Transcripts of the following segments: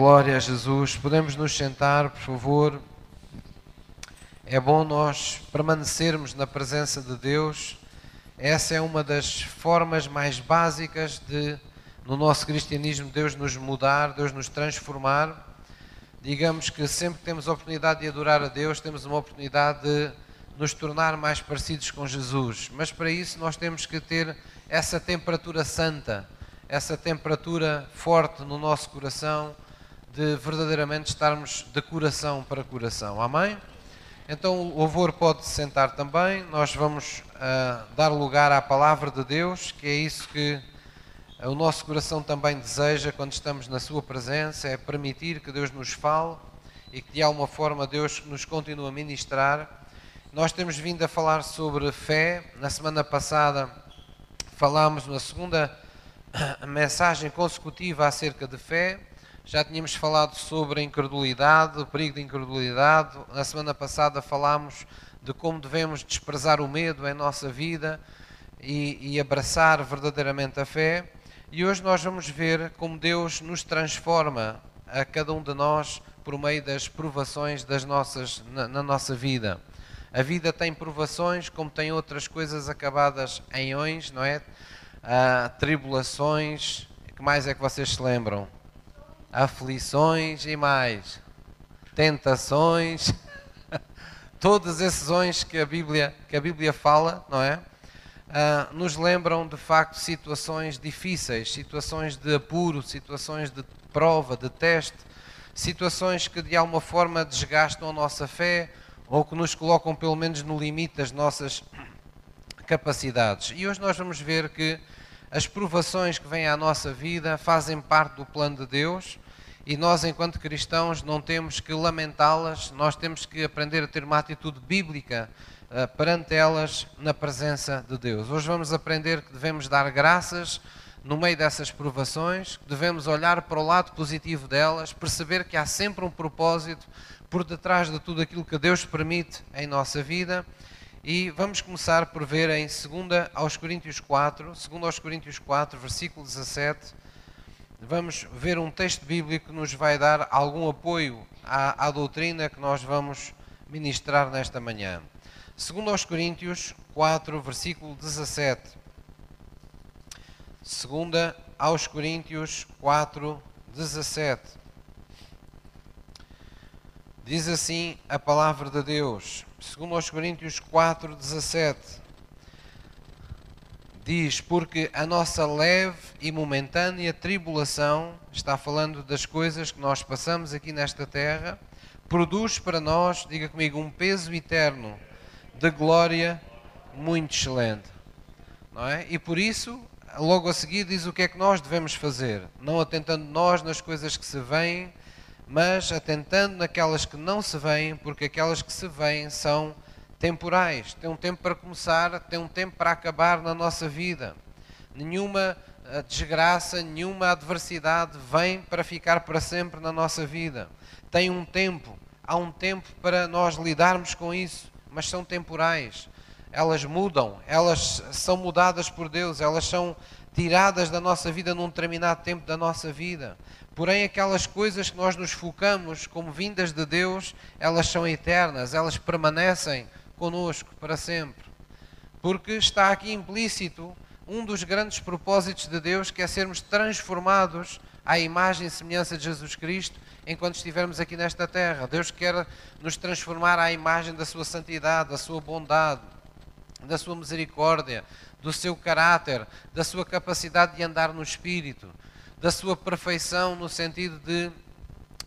Glória a Jesus. Podemos nos sentar, por favor. É bom nós permanecermos na presença de Deus. Essa é uma das formas mais básicas de, no nosso cristianismo, Deus nos mudar, Deus nos transformar. Digamos que sempre que temos a oportunidade de adorar a Deus, temos uma oportunidade de nos tornar mais parecidos com Jesus. Mas para isso nós temos que ter essa temperatura santa, essa temperatura forte no nosso coração de verdadeiramente estarmos de coração para coração. Amém? Então o louvor pode sentar também. Nós vamos uh, dar lugar à palavra de Deus, que é isso que o nosso coração também deseja quando estamos na Sua presença, é permitir que Deus nos fale e que de alguma forma Deus nos continue a ministrar. Nós temos vindo a falar sobre fé. Na semana passada falámos na segunda mensagem consecutiva acerca de fé. Já tínhamos falado sobre a incredulidade, o perigo da incredulidade. Na semana passada falámos de como devemos desprezar o medo em nossa vida e, e abraçar verdadeiramente a fé. E hoje nós vamos ver como Deus nos transforma a cada um de nós por meio das provações das nossas, na, na nossa vida. A vida tem provações, como tem outras coisas acabadas em ões, não é? Ah, tribulações, que mais é que vocês se lembram? Aflições e mais, tentações, todos esses ons que a Bíblia, que a Bíblia fala, não é? Uh, nos lembram de facto situações difíceis, situações de apuro, situações de prova, de teste, situações que de alguma forma desgastam a nossa fé ou que nos colocam pelo menos no limite das nossas capacidades. E hoje nós vamos ver que as provações que vêm à nossa vida fazem parte do plano de Deus e nós, enquanto cristãos, não temos que lamentá-las, nós temos que aprender a ter uma atitude bíblica uh, perante elas na presença de Deus. Hoje vamos aprender que devemos dar graças no meio dessas provações, que devemos olhar para o lado positivo delas, perceber que há sempre um propósito por detrás de tudo aquilo que Deus permite em nossa vida e vamos começar por ver em 2 aos Coríntios 4, 2 aos Coríntios 4, versículo 17. Vamos ver um texto bíblico que nos vai dar algum apoio à, à doutrina que nós vamos ministrar nesta manhã. 2 aos Coríntios 4, versículo 17. 2 aos Coríntios 4, 17. Diz assim a palavra de Deus segundo aos Coríntios 4, 17, diz, porque a nossa leve e momentânea tribulação, está falando das coisas que nós passamos aqui nesta terra, produz para nós, diga comigo, um peso eterno de glória muito excelente. Não é? E por isso, logo a seguir, diz o que é que nós devemos fazer, não atentando nós nas coisas que se veem, mas atentando naquelas que não se veem, porque aquelas que se veem são temporais. Tem um tempo para começar, tem um tempo para acabar na nossa vida. Nenhuma eh, desgraça, nenhuma adversidade vem para ficar para sempre na nossa vida. Tem um tempo, há um tempo para nós lidarmos com isso, mas são temporais. Elas mudam, elas são mudadas por Deus, elas são tiradas da nossa vida num determinado tempo da nossa vida. Porém, aquelas coisas que nós nos focamos como vindas de Deus, elas são eternas, elas permanecem conosco para sempre. Porque está aqui implícito um dos grandes propósitos de Deus, que é sermos transformados à imagem e semelhança de Jesus Cristo enquanto estivermos aqui nesta terra. Deus quer nos transformar à imagem da sua santidade, da sua bondade, da sua misericórdia, do seu caráter, da sua capacidade de andar no Espírito da sua perfeição no sentido de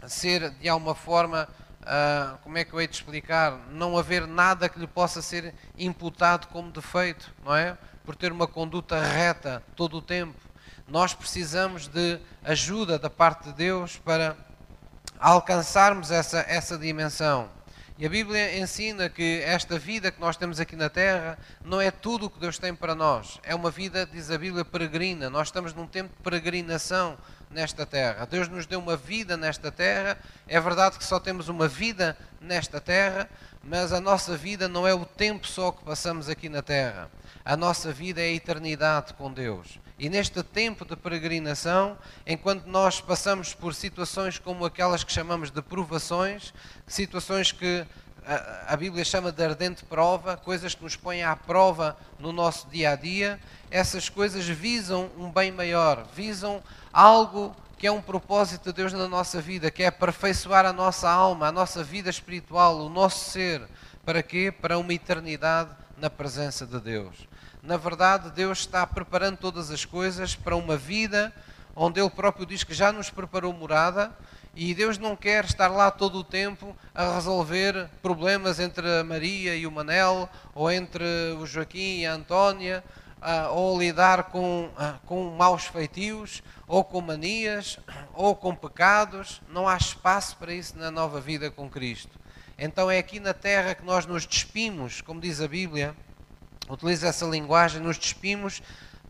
ser de alguma forma, uh, como é que eu hei de explicar, não haver nada que lhe possa ser imputado como defeito, não é? Por ter uma conduta reta todo o tempo. Nós precisamos de ajuda da parte de Deus para alcançarmos essa, essa dimensão. E a Bíblia ensina que esta vida que nós temos aqui na Terra não é tudo o que Deus tem para nós. É uma vida, diz a Bíblia, peregrina. Nós estamos num tempo de peregrinação nesta Terra. Deus nos deu uma vida nesta Terra. É verdade que só temos uma vida nesta Terra, mas a nossa vida não é o tempo só que passamos aqui na Terra. A nossa vida é a eternidade com Deus. E neste tempo de peregrinação, enquanto nós passamos por situações como aquelas que chamamos de provações, situações que a, Bíblia chama de ardente prova, coisas que nos põem à prova no nosso dia a dia, essas coisas visam um bem maior, visam algo que é um propósito de Deus na nossa vida, que é aperfeiçoar a nossa alma, a nossa vida espiritual, o nosso ser. Para quê? Para uma eternidade na presença de Deus. Na verdade, Deus está preparando todas as coisas para uma vida onde Ele próprio diz que já nos preparou morada e Deus não quer estar lá todo o tempo a resolver problemas entre a Maria e o Manel, ou entre o Joaquim e a Antónia, ou lidar com, com maus feitios, ou com manias, ou com pecados. Não há espaço para isso na nova vida com Cristo. Então é aqui na terra que nós nos despimos, como diz a Bíblia, utiliza essa linguagem, nos despimos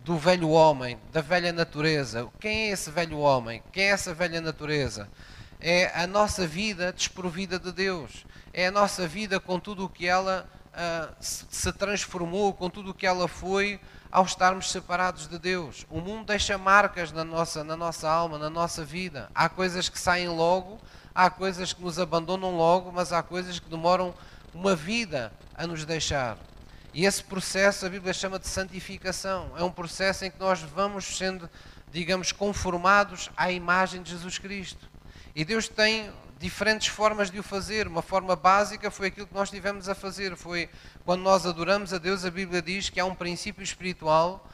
do velho homem, da velha natureza. Quem é esse velho homem? Quem é essa velha natureza? É a nossa vida desprovida de Deus. É a nossa vida com tudo o que ela uh, se transformou, com tudo o que ela foi ao estarmos separados de Deus. O mundo deixa marcas na nossa, na nossa alma, na nossa vida. Há coisas que saem logo, há coisas que nos abandonam logo, mas há coisas que demoram uma vida a nos deixar. E esse processo a Bíblia chama de santificação. É um processo em que nós vamos sendo, digamos, conformados à imagem de Jesus Cristo. E Deus tem diferentes formas de o fazer. Uma forma básica foi aquilo que nós tivemos a fazer. Foi quando nós adoramos a Deus, a Bíblia diz que há um princípio espiritual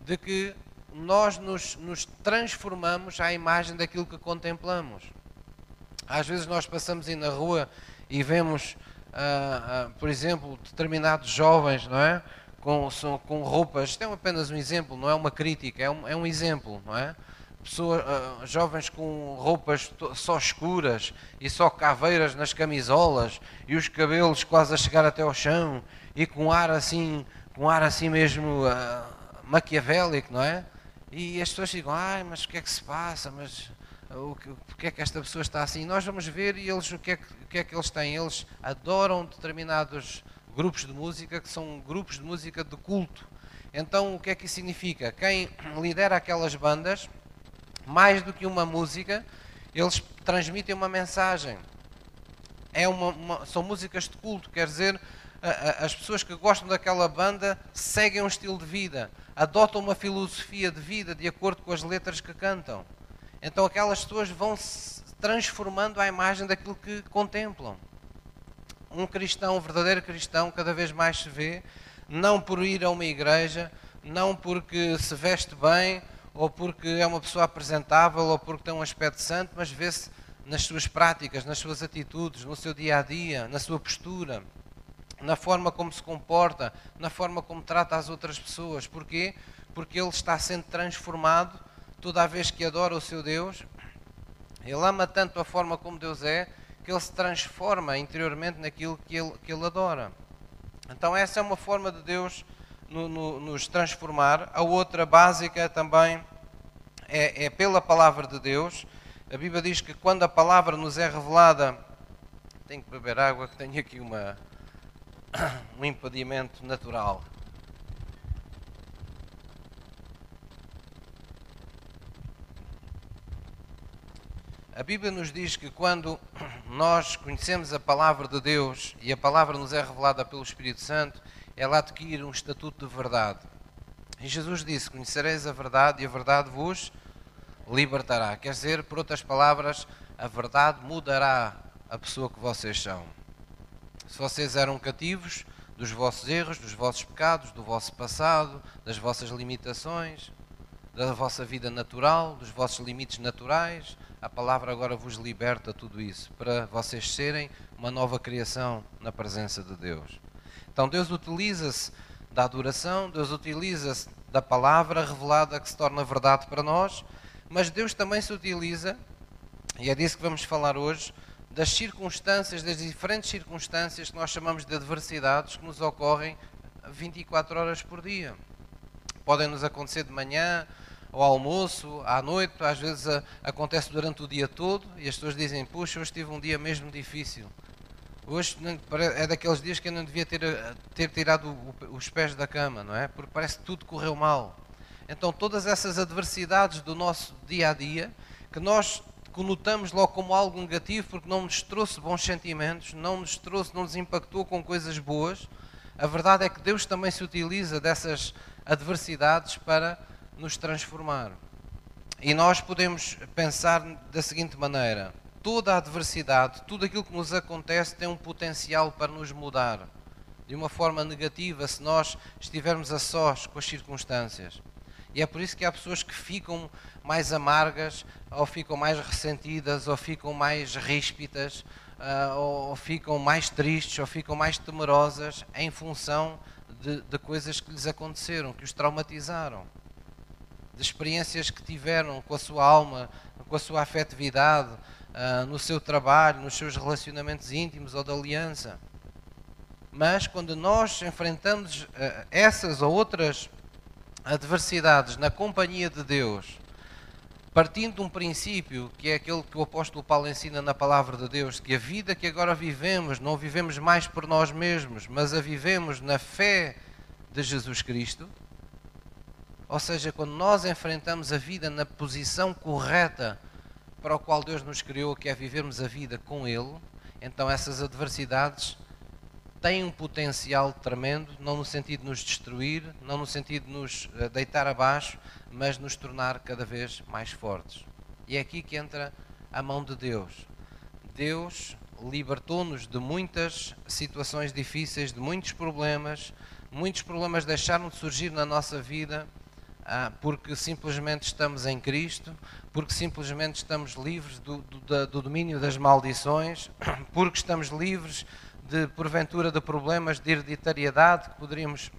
de que nós nos, nos transformamos à imagem daquilo que contemplamos. Às vezes nós passamos aí na rua e vemos uh, uh, por exemplo, determinados jovens, não é? Com, com roupas, isto é apenas um exemplo, não é uma crítica, é um, é um exemplo, não é? Pessoas, uh, jovens com roupas só escuras e só caveiras nas camisolas e os cabelos quase a chegar até ao chão e com ar assim, com ar assim mesmo uh, maquiavélico, não é? E as pessoas ficam, ai, mas o que é que se passa? Mas o que, porque é que esta pessoa está assim. Nós vamos ver e eles o que, é que, o que é que eles têm. Eles adoram determinados grupos de música que são grupos de música de culto. Então o que é que isso significa? Quem lidera aquelas bandas, mais do que uma música, eles transmitem uma mensagem. É uma, uma, são músicas de culto, quer dizer, as pessoas que gostam daquela banda seguem um estilo de vida, adotam uma filosofia de vida de acordo com as letras que cantam. Então aquelas pessoas vão se transformando à imagem daquilo que contemplam. Um cristão, um verdadeiro cristão, cada vez mais se vê, não por ir a uma igreja, não porque se veste bem, ou porque é uma pessoa apresentável, ou porque tem um aspecto santo, mas vê-se nas suas práticas, nas suas atitudes, no seu dia a dia, na sua postura, na forma como se comporta, na forma como trata as outras pessoas. Porquê? Porque ele está sendo transformado toda a vez que adora o seu Deus, ele ama tanto a forma como Deus é, que ele se transforma interiormente naquilo que ele, que ele adora. Então, essa é uma forma de Deus no, no, nos transformar. A outra básica também é, é pela palavra de Deus. A Bíblia diz que quando a palavra nos é revelada, tenho que beber água, que tenho aqui uma, um impedimento natural. A Bíblia nos diz que quando nós conhecemos a palavra de Deus e a palavra nos é revelada pelo Espírito Santo, ela adquire um estatuto de verdade. E Jesus disse: Conhecereis a verdade e a verdade vos libertará. Quer dizer, por outras palavras, a verdade mudará a pessoa que vocês são. Se vocês eram cativos dos vossos erros, dos vossos pecados, do vosso passado, das vossas limitações, da vossa vida natural, dos vossos limites naturais, a palavra agora vos liberta tudo isso, para vocês serem uma nova criação na presença de Deus. Então Deus utiliza-se da adoração, Deus utiliza-se da palavra revelada que se torna verdade para nós, mas Deus também se utiliza, e é disso que vamos falar hoje, das circunstâncias, das diferentes circunstâncias que nós chamamos de adversidades que nos ocorrem 24 horas por dia. Podem nos acontecer de manhã, ao almoço, à noite, às vezes a, acontece durante o dia todo e as pessoas dizem: Puxa, hoje tive um dia mesmo difícil. Hoje é daqueles dias que eu não devia ter, ter tirado os pés da cama, não é? Porque parece que tudo correu mal. Então, todas essas adversidades do nosso dia a dia, que nós conotamos logo como algo negativo porque não nos trouxe bons sentimentos, não nos trouxe, não nos impactou com coisas boas, a verdade é que Deus também se utiliza dessas adversidades para nos transformar. E nós podemos pensar da seguinte maneira: toda a adversidade, tudo aquilo que nos acontece tem um potencial para nos mudar de uma forma negativa se nós estivermos a sós com as circunstâncias. E é por isso que há pessoas que ficam mais amargas, ou ficam mais ressentidas, ou ficam mais ríspidas, uh, ou ficam mais tristes, ou ficam mais temerosas em função de, de coisas que lhes aconteceram, que os traumatizaram, de experiências que tiveram com a sua alma, com a sua afetividade, uh, no seu trabalho, nos seus relacionamentos íntimos ou de aliança. Mas quando nós enfrentamos uh, essas ou outras adversidades na companhia de Deus, partindo de um princípio que é aquele que o apóstolo Paulo ensina na palavra de Deus, que a vida que agora vivemos, não vivemos mais por nós mesmos, mas a vivemos na fé de Jesus Cristo. Ou seja, quando nós enfrentamos a vida na posição correta para o qual Deus nos criou, que é vivermos a vida com Ele, então essas adversidades tem um potencial tremendo, não no sentido de nos destruir, não no sentido de nos eh, deitar abaixo, mas nos tornar cada vez mais fortes. E é aqui que entra a mão de Deus. Deus libertou-nos de muitas situações difíceis, de muitos problemas. Muitos problemas deixaram de surgir na nossa vida porque simplesmente estamos em Cristo, porque simplesmente estamos livres do, do, do domínio das maldições, porque estamos livres de porventura de problemas de hereditariedade que poderíamos,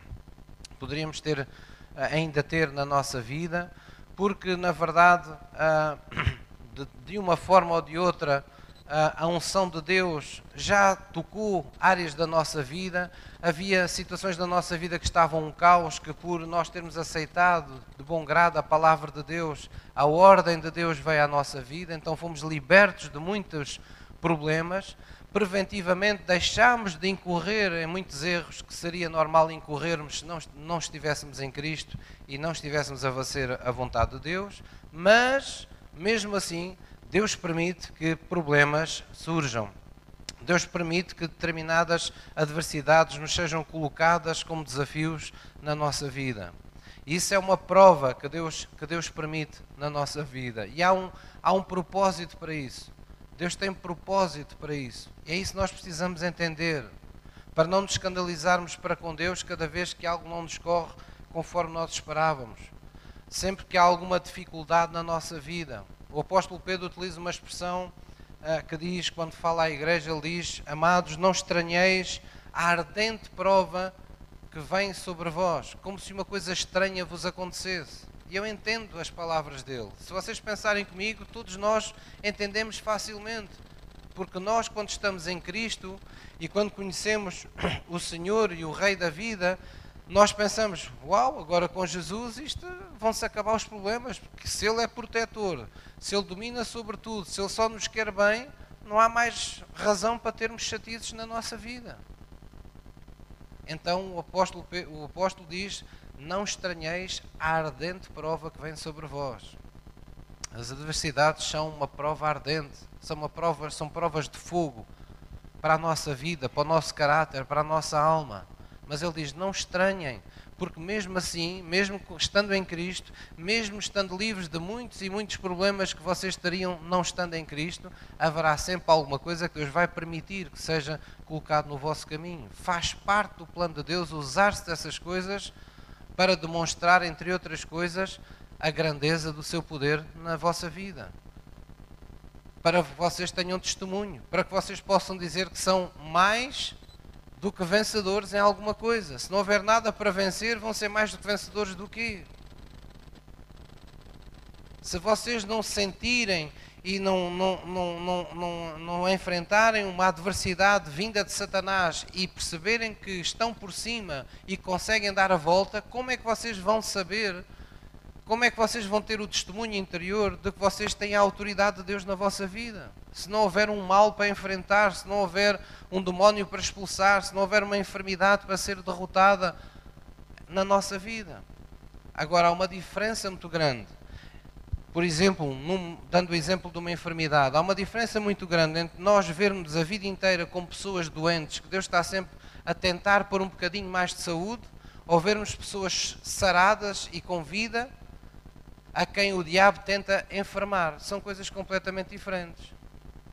poderíamos ter, eh, ainda ter na nossa vida, porque na verdade, ah, de uma forma ou de outra, a unção de Deus já tocou áreas da nossa vida, havia situações da nossa vida que estavam um caos, que por nós termos aceitado de bom grado a palavra de Deus, a ordem de Deus veio à nossa vida, então fomos libertos de muitos problemas, preventivamente deixámos de incorrer em muitos erros que seria normal incorrermos se não, não estivéssemos em Cristo e não estivéssemos a fazer a vontade de Deus, mas, mesmo assim, Deus permite que problemas surjam. Deus permite que determinadas adversidades nos sejam colocadas como desafios na nossa vida. Isso é uma prova que Deus, que Deus permite na nossa vida. E há um, há um propósito para isso. Deus tem propósito para isso. E é isso que nós precisamos entender. Para não nos escandalizarmos para com Deus cada vez que algo não nos corre conforme nós esperávamos. Sempre que há alguma dificuldade na nossa vida. O apóstolo Pedro utiliza uma expressão uh, que diz, quando fala à igreja, ele diz: Amados, não estranheis a ardente prova que vem sobre vós, como se uma coisa estranha vos acontecesse. E eu entendo as palavras dele. Se vocês pensarem comigo, todos nós entendemos facilmente. Porque nós, quando estamos em Cristo e quando conhecemos o Senhor e o Rei da vida, nós pensamos: Uau, agora com Jesus isto vão-se acabar os problemas, porque se Ele é protetor, se Ele domina sobre tudo, se Ele só nos quer bem, não há mais razão para termos chatices na nossa vida. Então o apóstolo, o apóstolo diz: não estranheis a ardente prova que vem sobre vós. As adversidades são uma prova ardente, são, uma prova, são provas de fogo para a nossa vida, para o nosso caráter, para a nossa alma. Mas ele diz: não estranhem, porque mesmo assim, mesmo estando em Cristo, mesmo estando livres de muitos e muitos problemas que vocês teriam não estando em Cristo, haverá sempre alguma coisa que Deus vai permitir que seja colocado no vosso caminho. Faz parte do plano de Deus usar-se dessas coisas para demonstrar, entre outras coisas, a grandeza do seu poder na vossa vida. Para que vocês tenham testemunho, para que vocês possam dizer que são mais do que vencedores em alguma coisa. Se não houver nada para vencer, vão ser mais do que vencedores do que. Se vocês não sentirem e não, não, não, não, não, não enfrentarem uma adversidade vinda de Satanás e perceberem que estão por cima e conseguem dar a volta, como é que vocês vão saber? Como é que vocês vão ter o testemunho interior de que vocês têm a autoridade de Deus na vossa vida? Se não houver um mal para enfrentar, se não houver um demónio para expulsar, se não houver uma enfermidade para ser derrotada na nossa vida. Agora, há uma diferença muito grande. Por exemplo, num, dando o exemplo de uma enfermidade, há uma diferença muito grande entre nós vermos a vida inteira com pessoas doentes, que Deus está sempre a tentar por um bocadinho mais de saúde, ou vermos pessoas saradas e com vida, a quem o diabo tenta enfermar. São coisas completamente diferentes.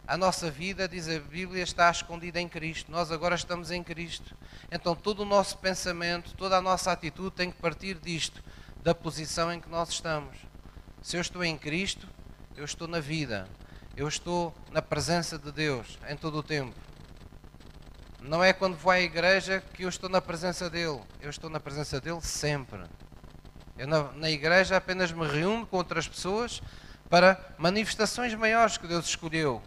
A nossa vida, diz a Bíblia, está escondida em Cristo. Nós agora estamos em Cristo. Então todo o nosso pensamento, toda a nossa atitude tem que partir disto, da posição em que nós estamos. Se eu estou em Cristo, eu estou na vida. Eu estou na presença de Deus em todo o tempo. Não é quando vou à igreja que eu estou na presença dele. Eu estou na presença dele sempre. Eu na, na igreja apenas me reúno com outras pessoas para manifestações maiores que Deus escolheu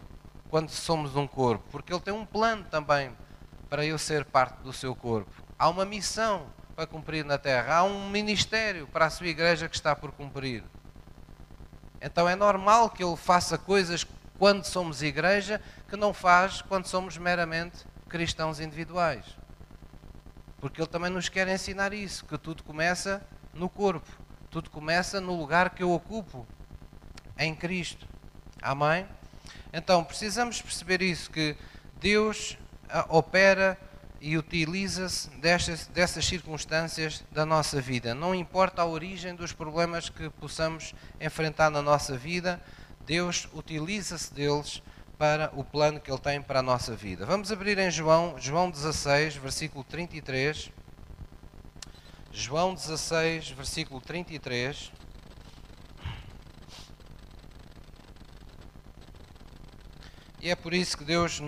quando somos um corpo, porque Ele tem um plano também para eu ser parte do seu corpo. Há uma missão para cumprir na terra, há um ministério para a sua igreja que está por cumprir. Então é normal que Ele faça coisas quando somos igreja que não faz quando somos meramente cristãos individuais. Porque Ele também nos quer ensinar isso, que tudo começa no corpo, tudo começa no lugar que eu ocupo, em Cristo. Amém? Então precisamos perceber isso, que Deus ah, opera e utiliza-se dessas, dessas circunstâncias da nossa vida. Não importa a origem dos problemas que possamos enfrentar na nossa vida, Deus utiliza-se deles para o plano que Ele tem para a nossa vida. Vamos abrir em João, João 16, versículo 33. João 16, versículo 33. E é por isso que Deus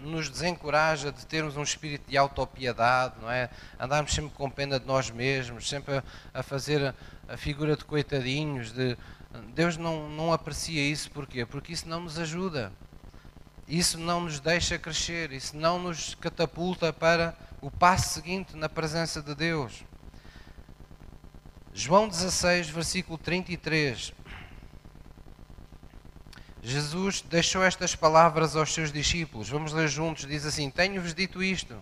nos desencoraja de termos um espírito de autopiedade, não é? Andarmos sempre com pena de nós mesmos, sempre a, a fazer a, figura de coitadinhos. De... Deus não, não aprecia isso, porquê? Porque isso não nos ajuda. Isso não nos deixa crescer, isso não nos catapulta para o passo seguinte na presença de Deus. João 16, versículo 33. Jesus deixou estas palavras aos seus discípulos. Vamos ler juntos. Diz assim: Tenho-vos dito isto.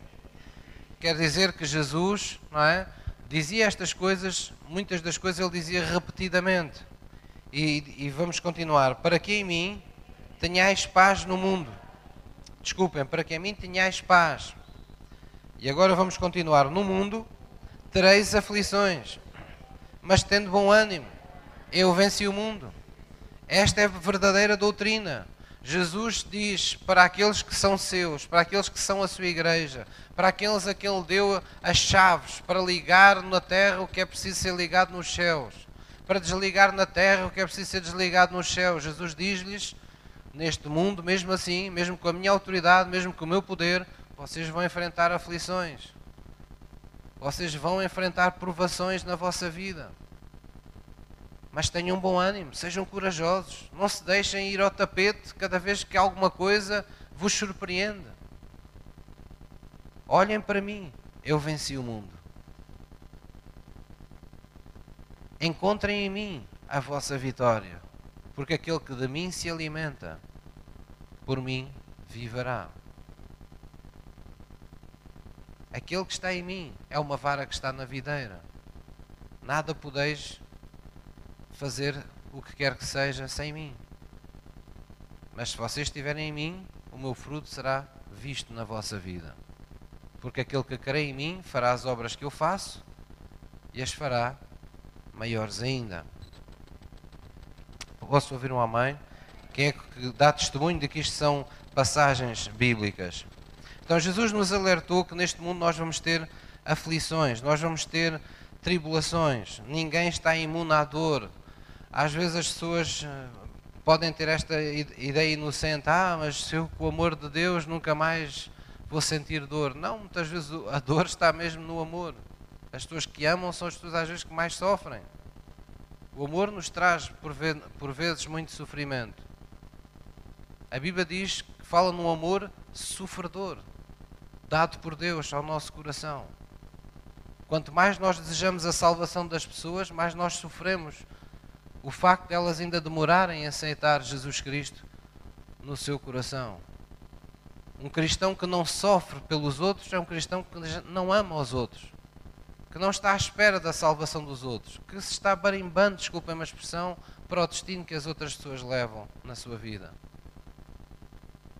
Quer dizer que Jesus, não é? Dizia estas coisas, muitas das coisas ele dizia repetidamente. E, e vamos continuar. Para que em mim tenhais paz no mundo. Desculpem, para que em mim tenhais paz. E agora vamos continuar. No mundo tereis aflições, mas tendo bom ânimo, eu venci o mundo. Esta é a verdadeira doutrina. Jesus diz para aqueles que são seus, para aqueles que são a sua igreja, para aqueles a quem Ele deu as chaves para ligar na terra o que é preciso ser ligado nos céus, para desligar na terra o que é preciso ser desligado nos céus. Jesus diz-lhes: neste mundo, mesmo assim, mesmo com a minha autoridade, mesmo com o meu poder, vocês vão enfrentar aflições, vocês vão enfrentar provações na vossa vida. Mas tenham bom ânimo, sejam corajosos, não se deixem ir ao tapete cada vez que alguma coisa vos surpreende. Olhem para mim, eu venci o mundo. Encontrem em mim a vossa vitória, porque aquele que de mim se alimenta, por mim viverá. Aquele que está em mim é uma vara que está na videira. Nada podeis fazer o que quer que seja sem mim. Mas se vocês estiverem em mim, o meu fruto será visto na vossa vida. Porque aquele que crê em mim fará as obras que eu faço e as fará maiores ainda. Posso ouvir um amém? Quem é que dá testemunho de que isto são passagens bíblicas? Então Jesus nos alertou que neste mundo nós vamos ter aflições, nós vamos ter tribulações. Ninguém está imune à dor, às vezes as pessoas eh, podem ter esta ideia inocente, ah, mas se eu com o amor de Deus nunca mais vou sentir dor. Não, muitas vezes a dor está mesmo no amor. As pessoas que amam são as pessoas às vezes que mais sofrem. O amor nos traz por, vezes muito sofrimento. A Bíblia diz que fala num amor sofredor, dado por Deus ao nosso coração. Quanto mais nós desejamos a salvação das pessoas, mais nós sofremos o facto de elas ainda demorarem a aceitar Jesus Cristo no seu coração. Um cristão que não sofre pelos outros é um cristão que não ama os outros. que não está à espera da salvação dos outros, que se está barimbando, desculpem a expressão, para o destino que as outras pessoas levam na sua vida.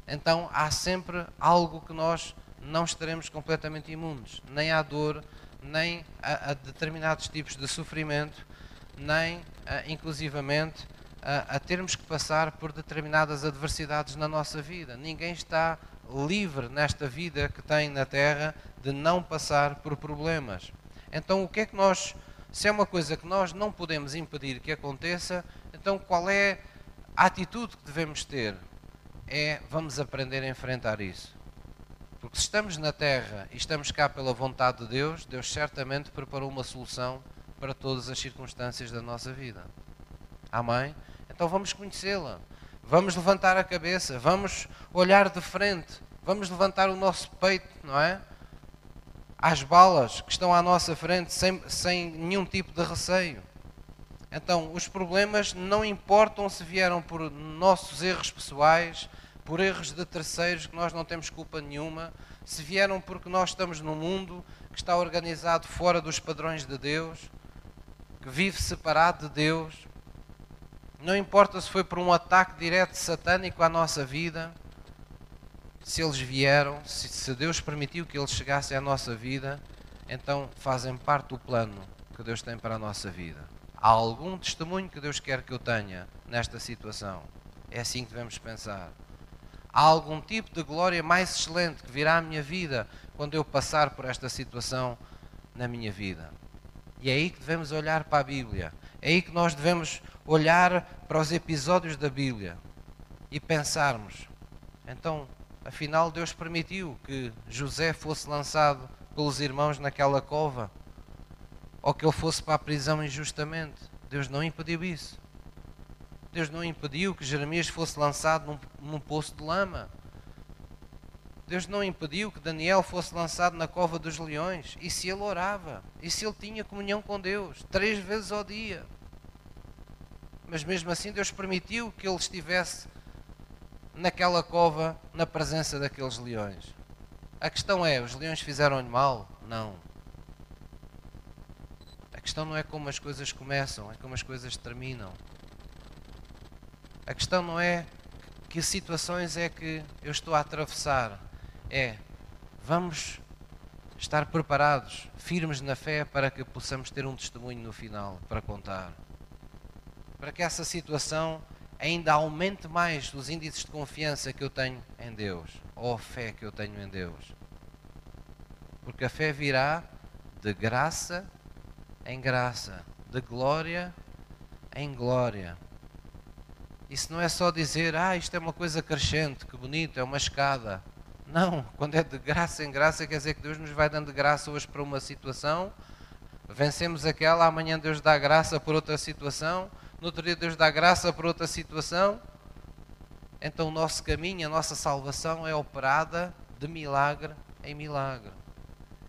Então há sempre algo que nós não estaremos completamente imunes, nem à dor, nem a, a determinados tipos de sofrimento, nem a, inclusivamente a, a termos que passar por determinadas adversidades na nossa vida. Ninguém está livre nesta vida que tem na Terra de não passar por problemas. Então, o que é que nós, se é uma coisa que nós não podemos impedir que aconteça, então qual é a atitude que devemos ter? É vamos aprender a enfrentar isso. Porque se estamos na Terra e estamos cá pela vontade de Deus, Deus certamente preparou uma solução para todas as circunstâncias da nossa vida. Amém? Então vamos conhecê-la. Vamos levantar a cabeça, vamos olhar de frente, vamos levantar o nosso peito, não é? Às balas que estão à nossa frente, sem, sem nenhum tipo de receio. Então, os problemas não importam se vieram por nossos erros pessoais, por erros de terceiros que nós não temos culpa nenhuma, se vieram porque nós estamos num mundo que está organizado fora dos padrões de Deus, que vive separado de Deus, não importa se foi por um ataque direto satânico à nossa vida, se eles vieram, se, Deus permitiu que eles chegassem à nossa vida, então fazem parte do plano que Deus tem para a nossa vida. Há algum testemunho que Deus quer que eu tenha nesta situação? É assim que devemos pensar. Há algum tipo de glória mais excelente que virá à minha vida quando eu passar por esta situação na minha vida? E é aí que devemos olhar para a Bíblia. É aí que nós devemos olhar para os episódios da Bíblia e pensarmos: então, afinal, Deus permitiu que José fosse lançado pelos irmãos naquela cova ou que ele fosse para a prisão injustamente. Deus não impediu isso. Deus não impediu que Jeremias fosse lançado num, num poço de lama. Deus não impediu que Daniel fosse lançado na cova dos leões. E se ele orava? E se ele tinha comunhão com Deus? Três vezes ao dia. Mas mesmo assim, Deus permitiu que ele estivesse naquela cova, na presença daqueles leões. A questão é: os leões fizeram-lhe mal? Não. A questão não é como as coisas começam, é como as coisas terminam. A questão não é que situações é que eu estou a atravessar é vamos estar preparados, firmes na fé, para que possamos ter um testemunho no final para contar. Para que essa situação ainda aumente mais os índices de confiança que eu tenho em Deus, ou a fé que eu tenho em Deus. Porque a fé virá de graça em graça, de glória em glória. Isso não é só dizer, ah, isto é uma coisa crescente, que bonito, é uma escada. Não, quando é de graça em graça, quer dizer que Deus nos vai dando graça hoje para uma situação, vencemos aquela, amanhã Deus dá graça por outra situação, no outro dia Deus dá graça por outra situação. Então o nosso caminho, a nossa salvação é operada de milagre em milagre.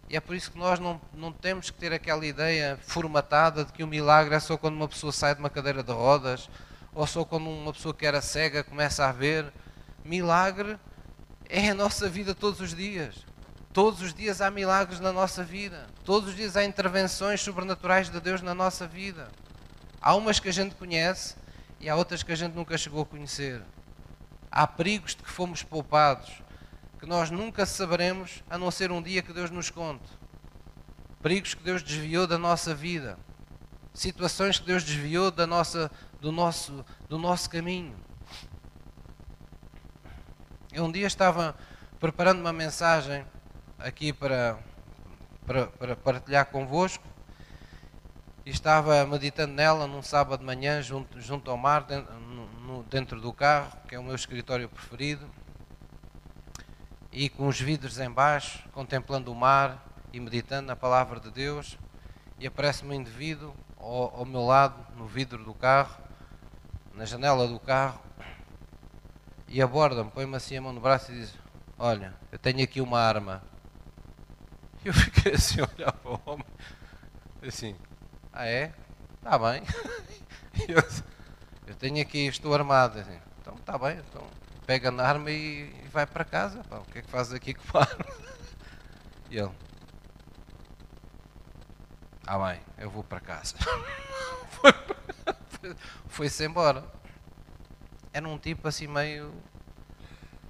E é por isso que nós não, não temos que ter aquela ideia formatada de que o milagre é só quando uma pessoa sai de uma cadeira de rodas, ou só quando uma pessoa que era cega começa a ver. Milagre é a nossa vida todos os dias. Todos os dias há milagres na nossa vida. Todos os dias há intervenções sobrenaturais de Deus na nossa vida. Há umas que a gente conhece e há outras que a gente nunca chegou a conhecer. Há perigos de que fomos poupados, que nós nunca saberemos a não ser um dia que Deus nos conte. Perigos que Deus desviou da nossa vida. Situações que Deus desviou da nossa, do, nosso, do nosso caminho. Eu um dia estava preparando uma mensagem aqui para, para, para partilhar convosco e estava meditando nela num sábado de manhã junto, junto ao mar, dentro, no, dentro do carro, que é o meu escritório preferido, e com os vidros em baixo, contemplando o mar e meditando na palavra de Deus, e aparece-me um indivíduo ao, ao meu lado, no vidro do carro, na janela do carro, e aborda-me, põe-me assim a mão no braço e diz: Olha, eu tenho aqui uma arma. Eu fiquei assim a olhar para o homem, assim: Ah, é? Está bem. Eu, eu, tenho aqui, estou armado. Assim, então está bem, então pega na arma e, e vai para casa. Pá, o que é que fazes aqui com a arma? E ele: Ah, bem, eu vou para casa. Foi-se embora. Era um tipo assim meio.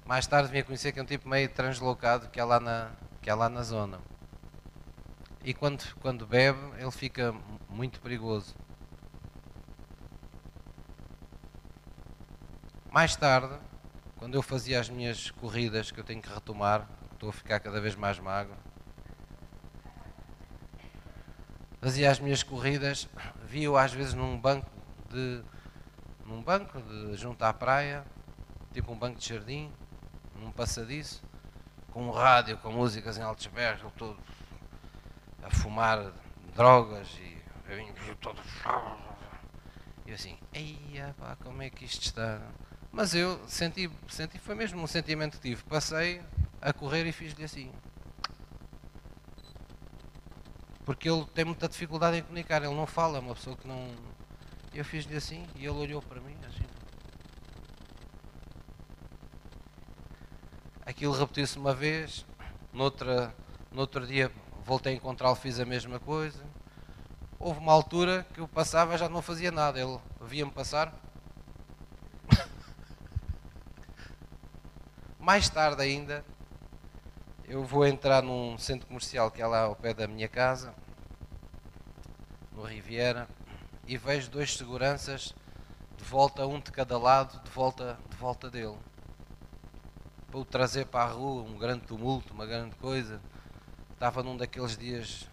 Mais tarde vim a conhecer que é um tipo meio translocado que é lá na, que é lá na zona. E quando, quando bebe, ele fica muito perigoso. Mais tarde, quando eu fazia as minhas corridas, que eu tenho que retomar, estou a ficar cada vez mais magro, fazia as minhas corridas, via-o às vezes num banco de num banco de, junto à praia, tipo um banco de jardim, num passadiço, com um rádio, com músicas em altos berros, todo a fumar drogas e eu todo e assim, eia pá, como é que isto está? Mas eu senti, senti, foi mesmo um sentimento que tive. Passei a correr e fiz-lhe assim. Porque ele tem muita dificuldade em comunicar, ele não fala, é uma pessoa que não. Eu fiz-lhe assim e ele olhou para mim assim. Aquilo repetiu-se uma vez, noutra, no outro dia voltei a encontrá-lo, fiz a mesma coisa. Houve uma altura que eu passava já não fazia nada, ele via-me passar, Mais tarde ainda, eu vou entrar num centro comercial que é lá ao pé da minha casa, no Riviera, e vejo dois seguranças de volta, um de cada lado, de volta, de volta dele. Para o trazer para a rua, um grande tumulto, uma grande coisa. Estava num daqueles dias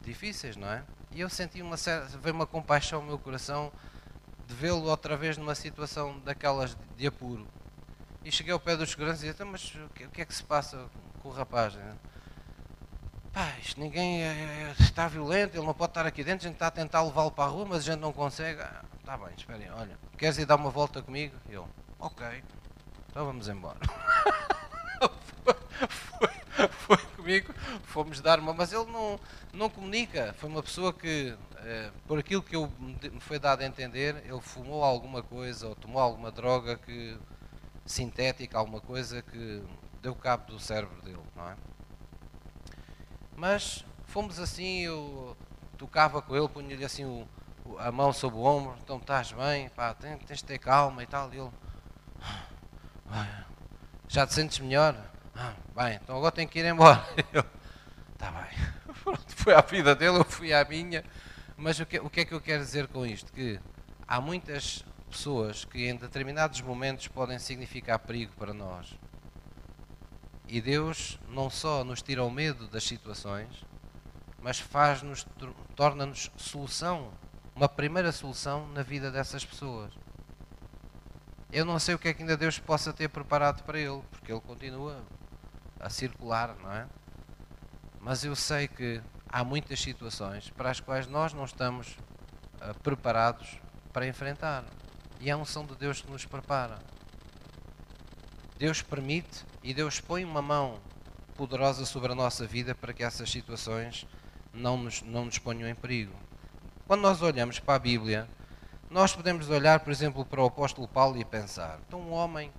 difíceis, não é? E eu senti uma certa, veio uma compaixão no meu coração de vê-lo outra vez numa situação daquelas de apuro. E cheguei ao pé dos seguranças e disse, então, mas o que, é que se passa com o rapaz? Né? Pá, isto ninguém é, é, está violento, ele não pode estar aqui dentro, a gente está a tentar levá-lo para a rua, mas a gente não consegue. Ah, está bem, esperem, olha, queres ir dar uma volta comigo? Eu, ok, então vamos embora. foi, foi, comigo, fomos dar uma, mas ele não, não comunica, foi uma pessoa que, eh, por aquilo que eu, me foi dado a entender, ele fumou alguma coisa ou tomou alguma droga que sintética, alguma coisa que deu cabo do cérebro dele, não é? Mas fomos assim, eu tocava com ele, punha-lhe assim o, a mão sobre o ombro, então estás bem, pá, tens, tens de ter calma e tal, e ele, já te sentes melhor? Ah, bem, então agora tenho que ir embora. está bem. Pronto, foi a vida dele, eu fui à minha. Mas o que, o que é que eu quero dizer com isto? Que há muitas pessoas que em determinados momentos podem significar perigo para nós. E Deus não só nos tira o medo das situações, mas faz-nos, torna-nos solução, uma primeira solução na vida dessas pessoas. Eu não sei o que é que ainda Deus possa ter preparado para ele, porque ele continua a circular, não é? Mas eu sei que há muitas situações para as quais nós não estamos uh, preparados para enfrentar. E é a unção de Deus que nos prepara. Deus permite e Deus põe uma mão poderosa sobre a nossa vida para que essas situações não nos, não nos ponham em perigo. Quando nós olhamos para a Bíblia, nós podemos olhar, por exemplo, para o apóstolo Paulo e pensar: então, um homem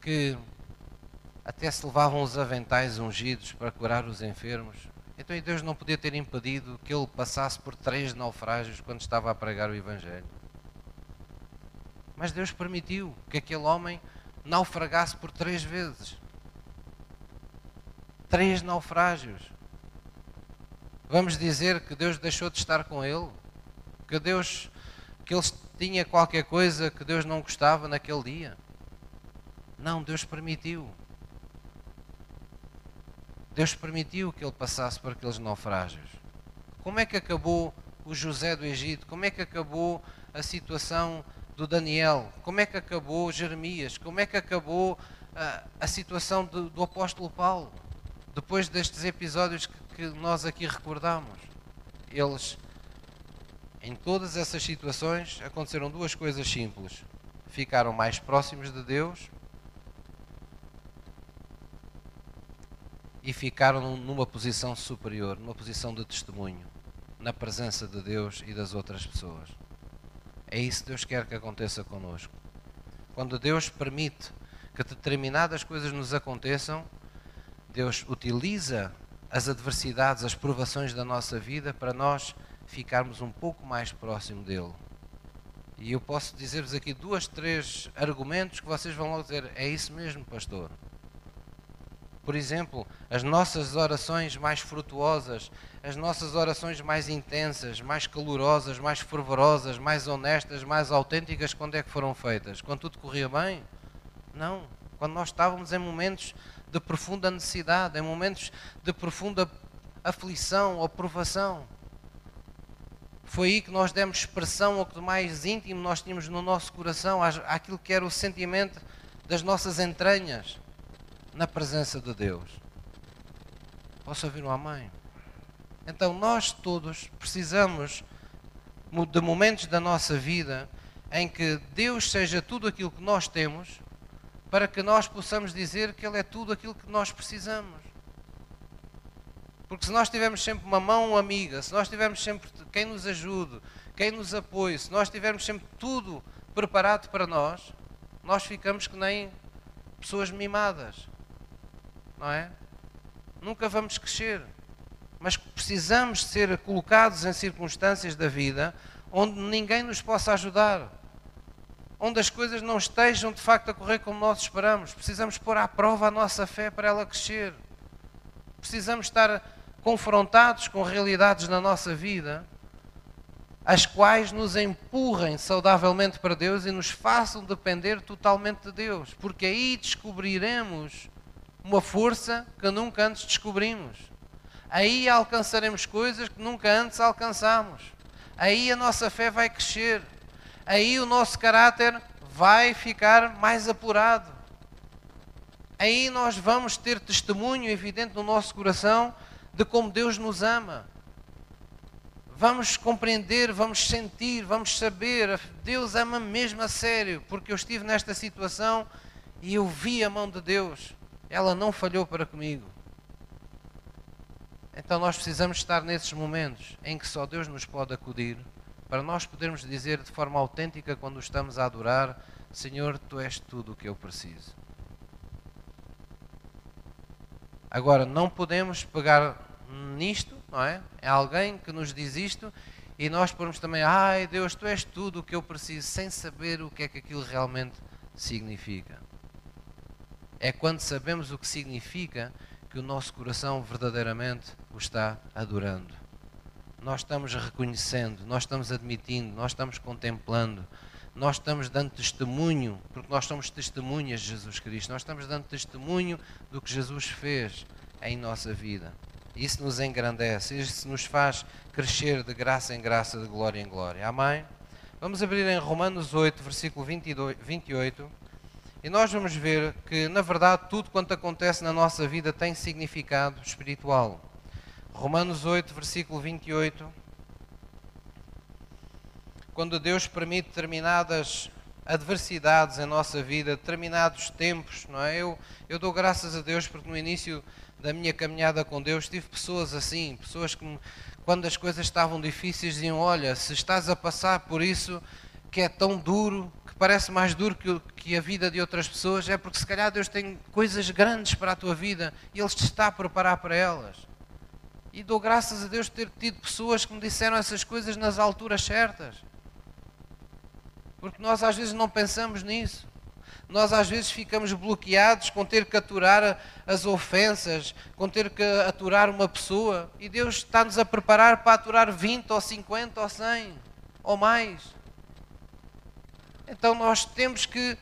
que até se levavam os aventais ungidos para curar os enfermos, então Deus não podia ter impedido que ele passasse por três naufrágios quando estava a pregar o Evangelho. Mas Deus permitiu que aquele homem naufragasse por três vezes. Três naufrágios. Vamos dizer que Deus deixou de estar com ele? Que Deus que ele tinha qualquer coisa que Deus não gostava naquele dia? Não, Deus permitiu. Deus permitiu que ele passasse por aqueles naufrágios. Como é que acabou o José do Egito? Como é que acabou a situação do Daniel, como é que acabou Jeremias, como é que acabou a, ah, a situação do, do, apóstolo Paulo, depois destes episódios que, que nós aqui recordamos. Eles, em todas essas situações, aconteceram duas coisas simples: ficaram mais próximos de Deus e ficaram numa posição superior, numa posição de testemunho, na presença de Deus e das outras pessoas. É isso que Deus quer que aconteça conosco. Quando Deus permite que determinadas coisas nos aconteçam, Deus utiliza as adversidades, as provações da nossa vida para nós ficarmos um pouco mais próximo dele. E eu posso dizer-vos aqui duas, três argumentos que vocês vão logo dizer: é isso mesmo, pastor. Por exemplo, as nossas orações mais frutuosas, as nossas orações mais intensas, mais calorosas, mais fervorosas, mais honestas, mais autênticas, quando é que foram feitas? Quando tudo corria bem? Não. Quando nós estávamos em momentos de profunda necessidade, em momentos de profunda aflição ou provação. Foi aí que nós demos expressão ao que mais íntimo nós tínhamos no nosso coração, àquilo que era o sentimento das nossas entranhas na presença de Deus. Posso ouvir um amém? Então nós todos precisamos de momentos da nossa vida em que Deus seja tudo aquilo que nós temos para que nós possamos dizer que Ele é tudo aquilo que nós precisamos. Porque se nós tivermos sempre uma mão amiga, se nós tivermos sempre quem nos ajude, quem nos apoie, se nós tivermos sempre tudo preparado para nós, nós ficamos que nem pessoas mimadas não é? Nunca vamos crescer. Mas precisamos ser colocados em circunstâncias da vida onde ninguém nos possa ajudar. Onde as coisas não estejam de facto a correr como nós esperamos. Precisamos pôr à prova a nossa fé para ela crescer. Precisamos estar confrontados com realidades na nossa vida as quais nos empurrem saudavelmente para Deus e nos façam depender totalmente de Deus, porque aí descobriremos uma força que nunca antes descobrimos. Aí alcançaremos coisas que nunca antes alcançamos. Aí a nossa fé vai crescer. Aí o nosso caráter vai ficar mais apurado. Aí nós vamos ter testemunho evidente no nosso coração de como Deus nos ama. Vamos compreender, vamos sentir, vamos saber. Deus ama mesmo a sério, porque eu estive nesta situação e eu vi a mão de Deus. Ela não falhou para comigo. Então nós precisamos estar nesses momentos em que só Deus nos pode acudir, para nós podermos dizer de forma autêntica quando estamos a adorar: Senhor, tu és tudo o que eu preciso. Agora, não podemos pegar nisto, não é? É alguém que nos diz isto e nós pormos também, ai Deus, tu és tudo o que eu preciso, sem saber o que é que aquilo realmente significa é quando sabemos o que significa que o nosso coração verdadeiramente o está adorando. Nós estamos reconhecendo, nós estamos admitindo, nós estamos contemplando, nós estamos dando testemunho, porque nós somos testemunhas de Jesus Cristo, nós estamos dando testemunho do que Jesus fez em nossa vida. Isso nos engrandece, isso nos faz crescer de graça em graça, de glória em glória. Amém? Vamos abrir em Romanos 8, versículo 22, 28. E nós vamos ver que, na verdade, tudo quanto acontece na nossa vida tem significado espiritual. Romanos 8, versículo 28. Quando Deus permite determinadas adversidades em nossa vida, determinados tempos, não é? Eu, eu dou graças a Deus porque no início da minha caminhada com Deus tive pessoas assim, pessoas que, quando as coisas estavam difíceis, diziam: Olha, se estás a passar por isso que é tão duro, que parece mais duro que, que a vida de outras pessoas, é porque se calhar Deus tem coisas grandes para a tua vida e Ele te está a preparar para elas. E dou graças a Deus ter tido pessoas que me disseram essas coisas nas alturas certas. Porque nós às vezes não pensamos nisso. Nós às vezes ficamos bloqueados com ter que aturar as ofensas, com ter que aturar uma pessoa. E Deus está-nos a preparar para aturar 20 ou 50 ou 100 ou mais. Então nós temos que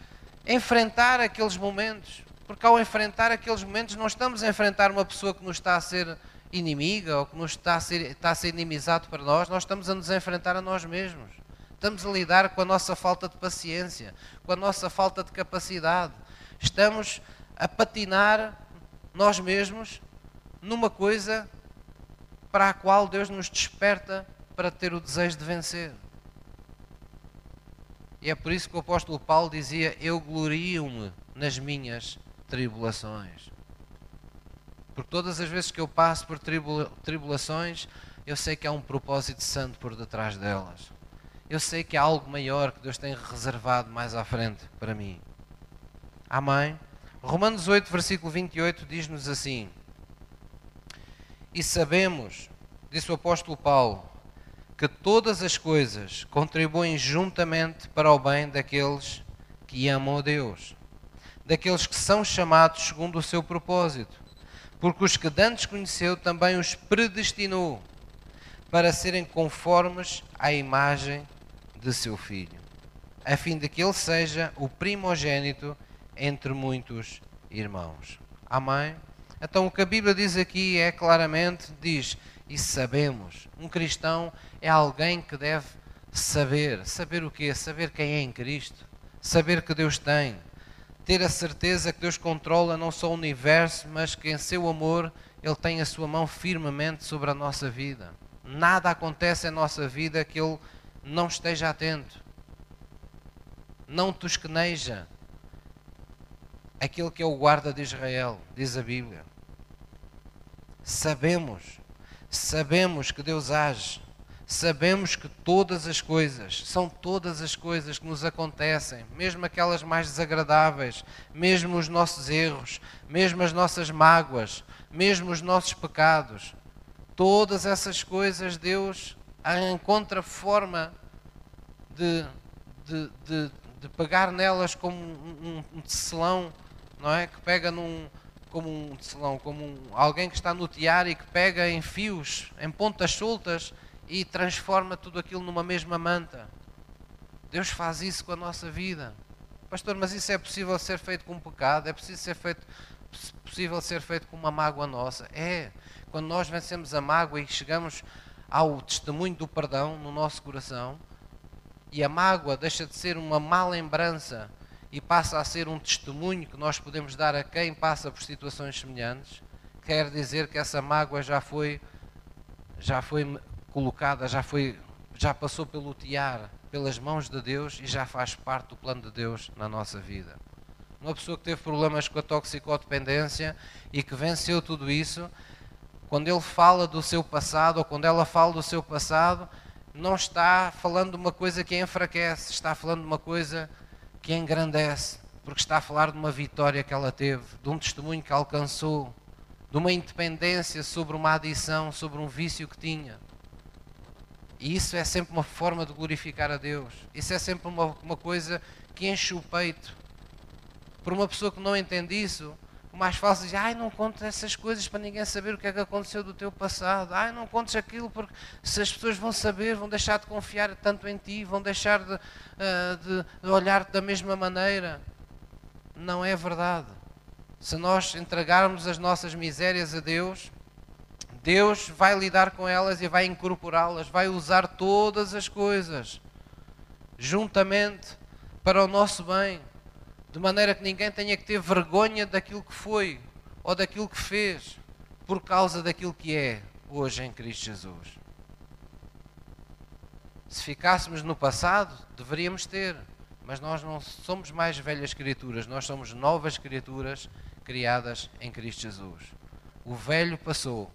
enfrentar aqueles momentos, porque ao enfrentar aqueles momentos não estamos a enfrentar uma pessoa que nos está a ser inimiga ou que nos está a ser, está a ser inimizado para nós, nós estamos a nos enfrentar a nós mesmos. Estamos a lidar com a nossa falta de paciência, com a nossa falta de capacidade. Estamos a patinar nós mesmos numa coisa para a qual Deus nos desperta para ter o desejo de vencer. E é por isso que o apóstolo Paulo dizia: Eu glorio-me nas minhas tribulações. Porque todas as vezes que eu passo por tribulações, eu sei que há um propósito santo por detrás delas. Eu sei que há algo maior que Deus tem reservado mais à frente para mim. Amém? Romanos 8, versículo 28 diz-nos assim: E sabemos, disse o apóstolo Paulo, que todas as coisas contribuem juntamente para o bem daqueles que amam a Deus, daqueles que são chamados segundo o seu propósito. Porque os que dantes conheceu também os predestinou para serem conformes à imagem de seu filho, a fim de que ele seja o primogênito entre muitos irmãos. Amém? Então o que a Bíblia diz aqui é claramente, diz, e sabemos, um cristão é alguém que deve saber, saber o quê? Saber quem é em Cristo, saber que Deus tem, ter a certeza que Deus controla não só o universo, mas que em seu amor Ele tem a sua mão firmemente sobre a nossa vida. Nada acontece em nossa vida que Ele não esteja atento. Não tosqueneja aquele que é o guarda de Israel, diz a Bíblia. Sabemos, sabemos que Deus age, sabemos que todas as coisas, são todas as coisas que nos acontecem, mesmo aquelas mais desagradáveis, mesmo os nossos erros, mesmo as nossas mágoas, mesmo os nossos pecados, todas essas coisas Deus encontra forma de, de, de, de pegar nelas como um, um tecelão, não é? Que pega num, como um tecelão, como um, alguém que está no tiar e que pega em fios, em pontas soltas e transforma tudo aquilo numa mesma manta. Deus faz isso com a nossa vida. Pastor, mas isso é possível ser feito com um pecado? É possível ser feito, possível ser feito com uma mágoa nossa? É. Quando nós vencemos a mágoa e chegamos ao testemunho do perdão no nosso coração, e a mágoa deixa de ser uma má lembrança e passa a ser um testemunho que nós podemos dar a quem passa por situações semelhantes, quer dizer que essa mágoa já foi já foi colocada, já foi já passou pelo tiar, pelas mãos de Deus e já faz parte do plano de Deus na nossa vida. Uma pessoa que teve problemas com a toxicodependência e que venceu tudo isso, quando ele fala do seu passado ou quando ela fala do seu passado, não está falando de uma coisa que enfraquece, está falando de uma coisa que engrandece, porque está a falar de uma vitória que ela teve, de um testemunho que alcançou, de uma independência sobre uma adição, sobre um vício que tinha. E isso é sempre uma forma de glorificar a Deus. Isso é sempre uma, uma coisa que enche o peito. Por uma pessoa que não entende isso, o mais fácil é dizer, ai, não contes essas coisas para ninguém saber o que é que aconteceu do teu passado. Ai, não contes aquilo porque se as pessoas vão saber, vão deixar de confiar tanto em ti, vão deixar de, uh, de, de olhar-te da mesma maneira. Não é verdade. Se nós entregarmos as nossas misérias a Deus, Deus vai lidar com elas e vai incorporá-las, vai usar todas as coisas juntamente para o nosso bem de maneira que ninguém tenha que ter vergonha daquilo que foi ou daquilo que fez, por causa daquilo que é hoje em Cristo Jesus. Se ficássemos no passado, deveríamos ter, mas nós não somos mais velhas criaturas, nós somos novas criaturas criadas em Cristo Jesus. O velho passou,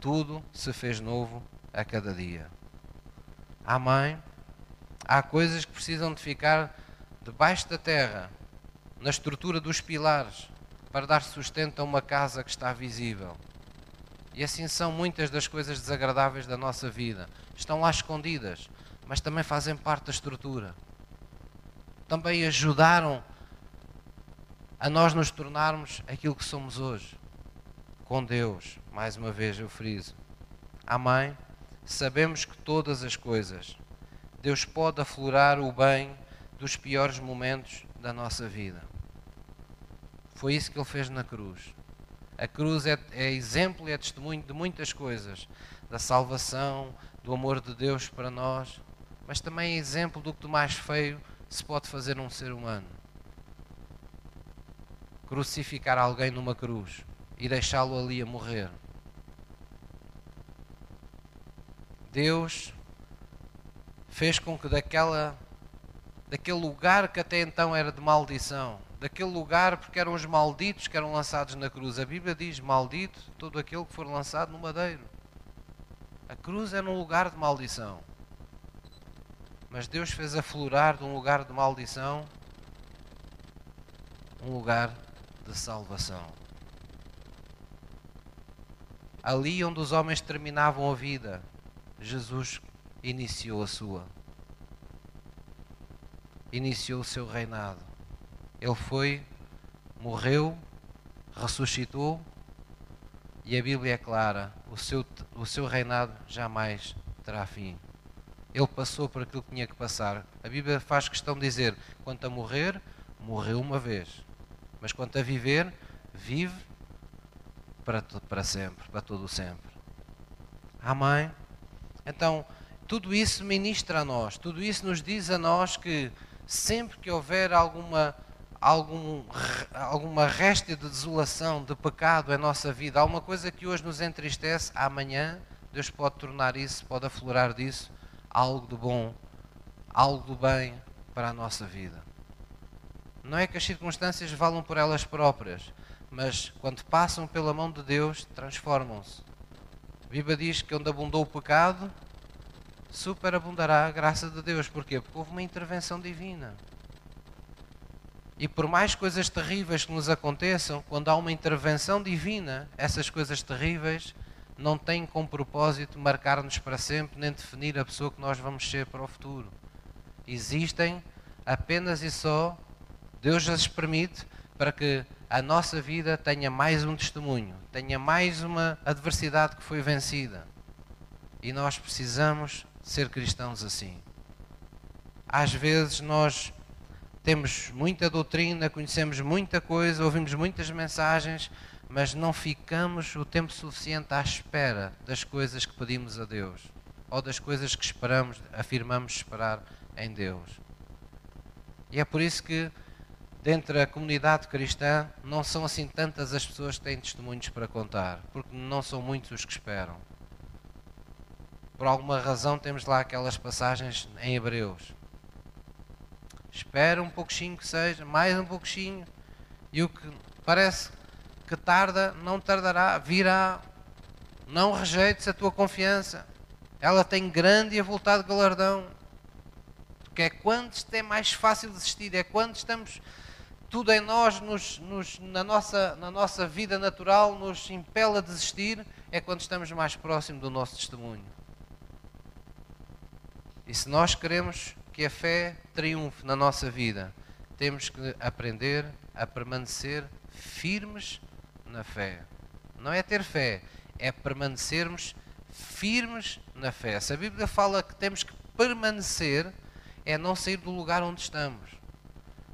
tudo se fez novo a cada dia. Amém? Há coisas que precisam de ficar debaixo da terra na estrutura dos pilares para dar sustento a uma casa que está visível. E assim são muitas das coisas desagradáveis da nossa vida. Estão lá escondidas, mas também fazem parte da estrutura. Também ajudaram a nós nos tornarmos aquilo que somos hoje. Com Deus, mais uma vez eu friso. Amém? Sabemos que todas as coisas, Deus pode aflorar o bem dos piores momentos da nossa vida. Foi isso que ele fez na cruz. A cruz é, é exemplo e é testemunho de muitas coisas: da salvação, do amor de Deus para nós, mas também é exemplo do que de mais feio se pode fazer um ser humano. Crucificar alguém numa cruz e deixá-lo ali a morrer. Deus fez com que daquela, daquele lugar que até então era de maldição, daquele lugar, porque eram os malditos que eram lançados na cruz. A Bíblia diz: maldito todo aquele que for lançado no madeiro. A cruz era um lugar de maldição. Mas Deus fez aflorar de um lugar de maldição um lugar de salvação. Ali onde os homens terminavam a vida, Jesus iniciou a sua. Iniciou o seu reinado. Ele foi, morreu, ressuscitou e a Bíblia é clara: o seu, o seu reinado jamais terá fim. Ele passou por aquilo que tinha que passar. A Bíblia faz questão de dizer: quanto a morrer, morreu uma vez. Mas quanto a viver, vive para, para sempre, para todo o sempre. Amém? Então, tudo isso ministra a nós, tudo isso nos diz a nós que sempre que houver alguma, algum, alguma réstia de desolação, de pecado em nossa vida, alguma coisa que hoje nos entristece, amanhã Deus pode tornar isso, pode aflorar disso algo do bom, algo do bem para a nossa vida. Não é que as circunstâncias valam por elas próprias, mas quando passam pela mão de Deus, transformam-se. A Bíblia diz que onde abundou o pecado, superabundará a graça de Deus. Porquê? Porque houve uma intervenção divina. E por mais coisas terríveis que nos aconteçam, quando há uma intervenção divina, essas coisas terríveis não têm como propósito marcar-nos para sempre, nem definir a pessoa que nós vamos ser para o futuro. Existem apenas e só, Deus as permite para que a nossa vida tenha mais um testemunho, tenha mais uma adversidade que foi vencida. E nós precisamos ser cristãos assim. Às vezes nós temos muita doutrina, conhecemos muita coisa, ouvimos muitas mensagens, mas não ficamos o tempo suficiente à espera das coisas que pedimos a Deus ou das coisas que esperamos, afirmamos esperar em Deus. E é por isso que, dentro da comunidade cristã, não são assim tantas as pessoas que têm testemunhos para contar, porque não são muitos os que esperam. Por alguma razão, temos lá aquelas passagens em Hebreus. Espera um pouquinho que seja, mais um pouquinho, e o que parece que tarda, não tardará, virá. Não rejeites a tua confiança. Ela tem grande e avultado galardão. Porque é quando é mais fácil desistir, é quando estamos tudo em nós, nos, nos, na, nossa, na nossa vida natural, nos impele a desistir, é quando estamos mais próximos do nosso testemunho. E se nós queremos que a fé triunfe na nossa vida, temos que aprender a permanecer firmes na fé. Não é ter fé, é permanecermos firmes na fé. Se a Bíblia fala que temos que permanecer, é não sair do lugar onde estamos.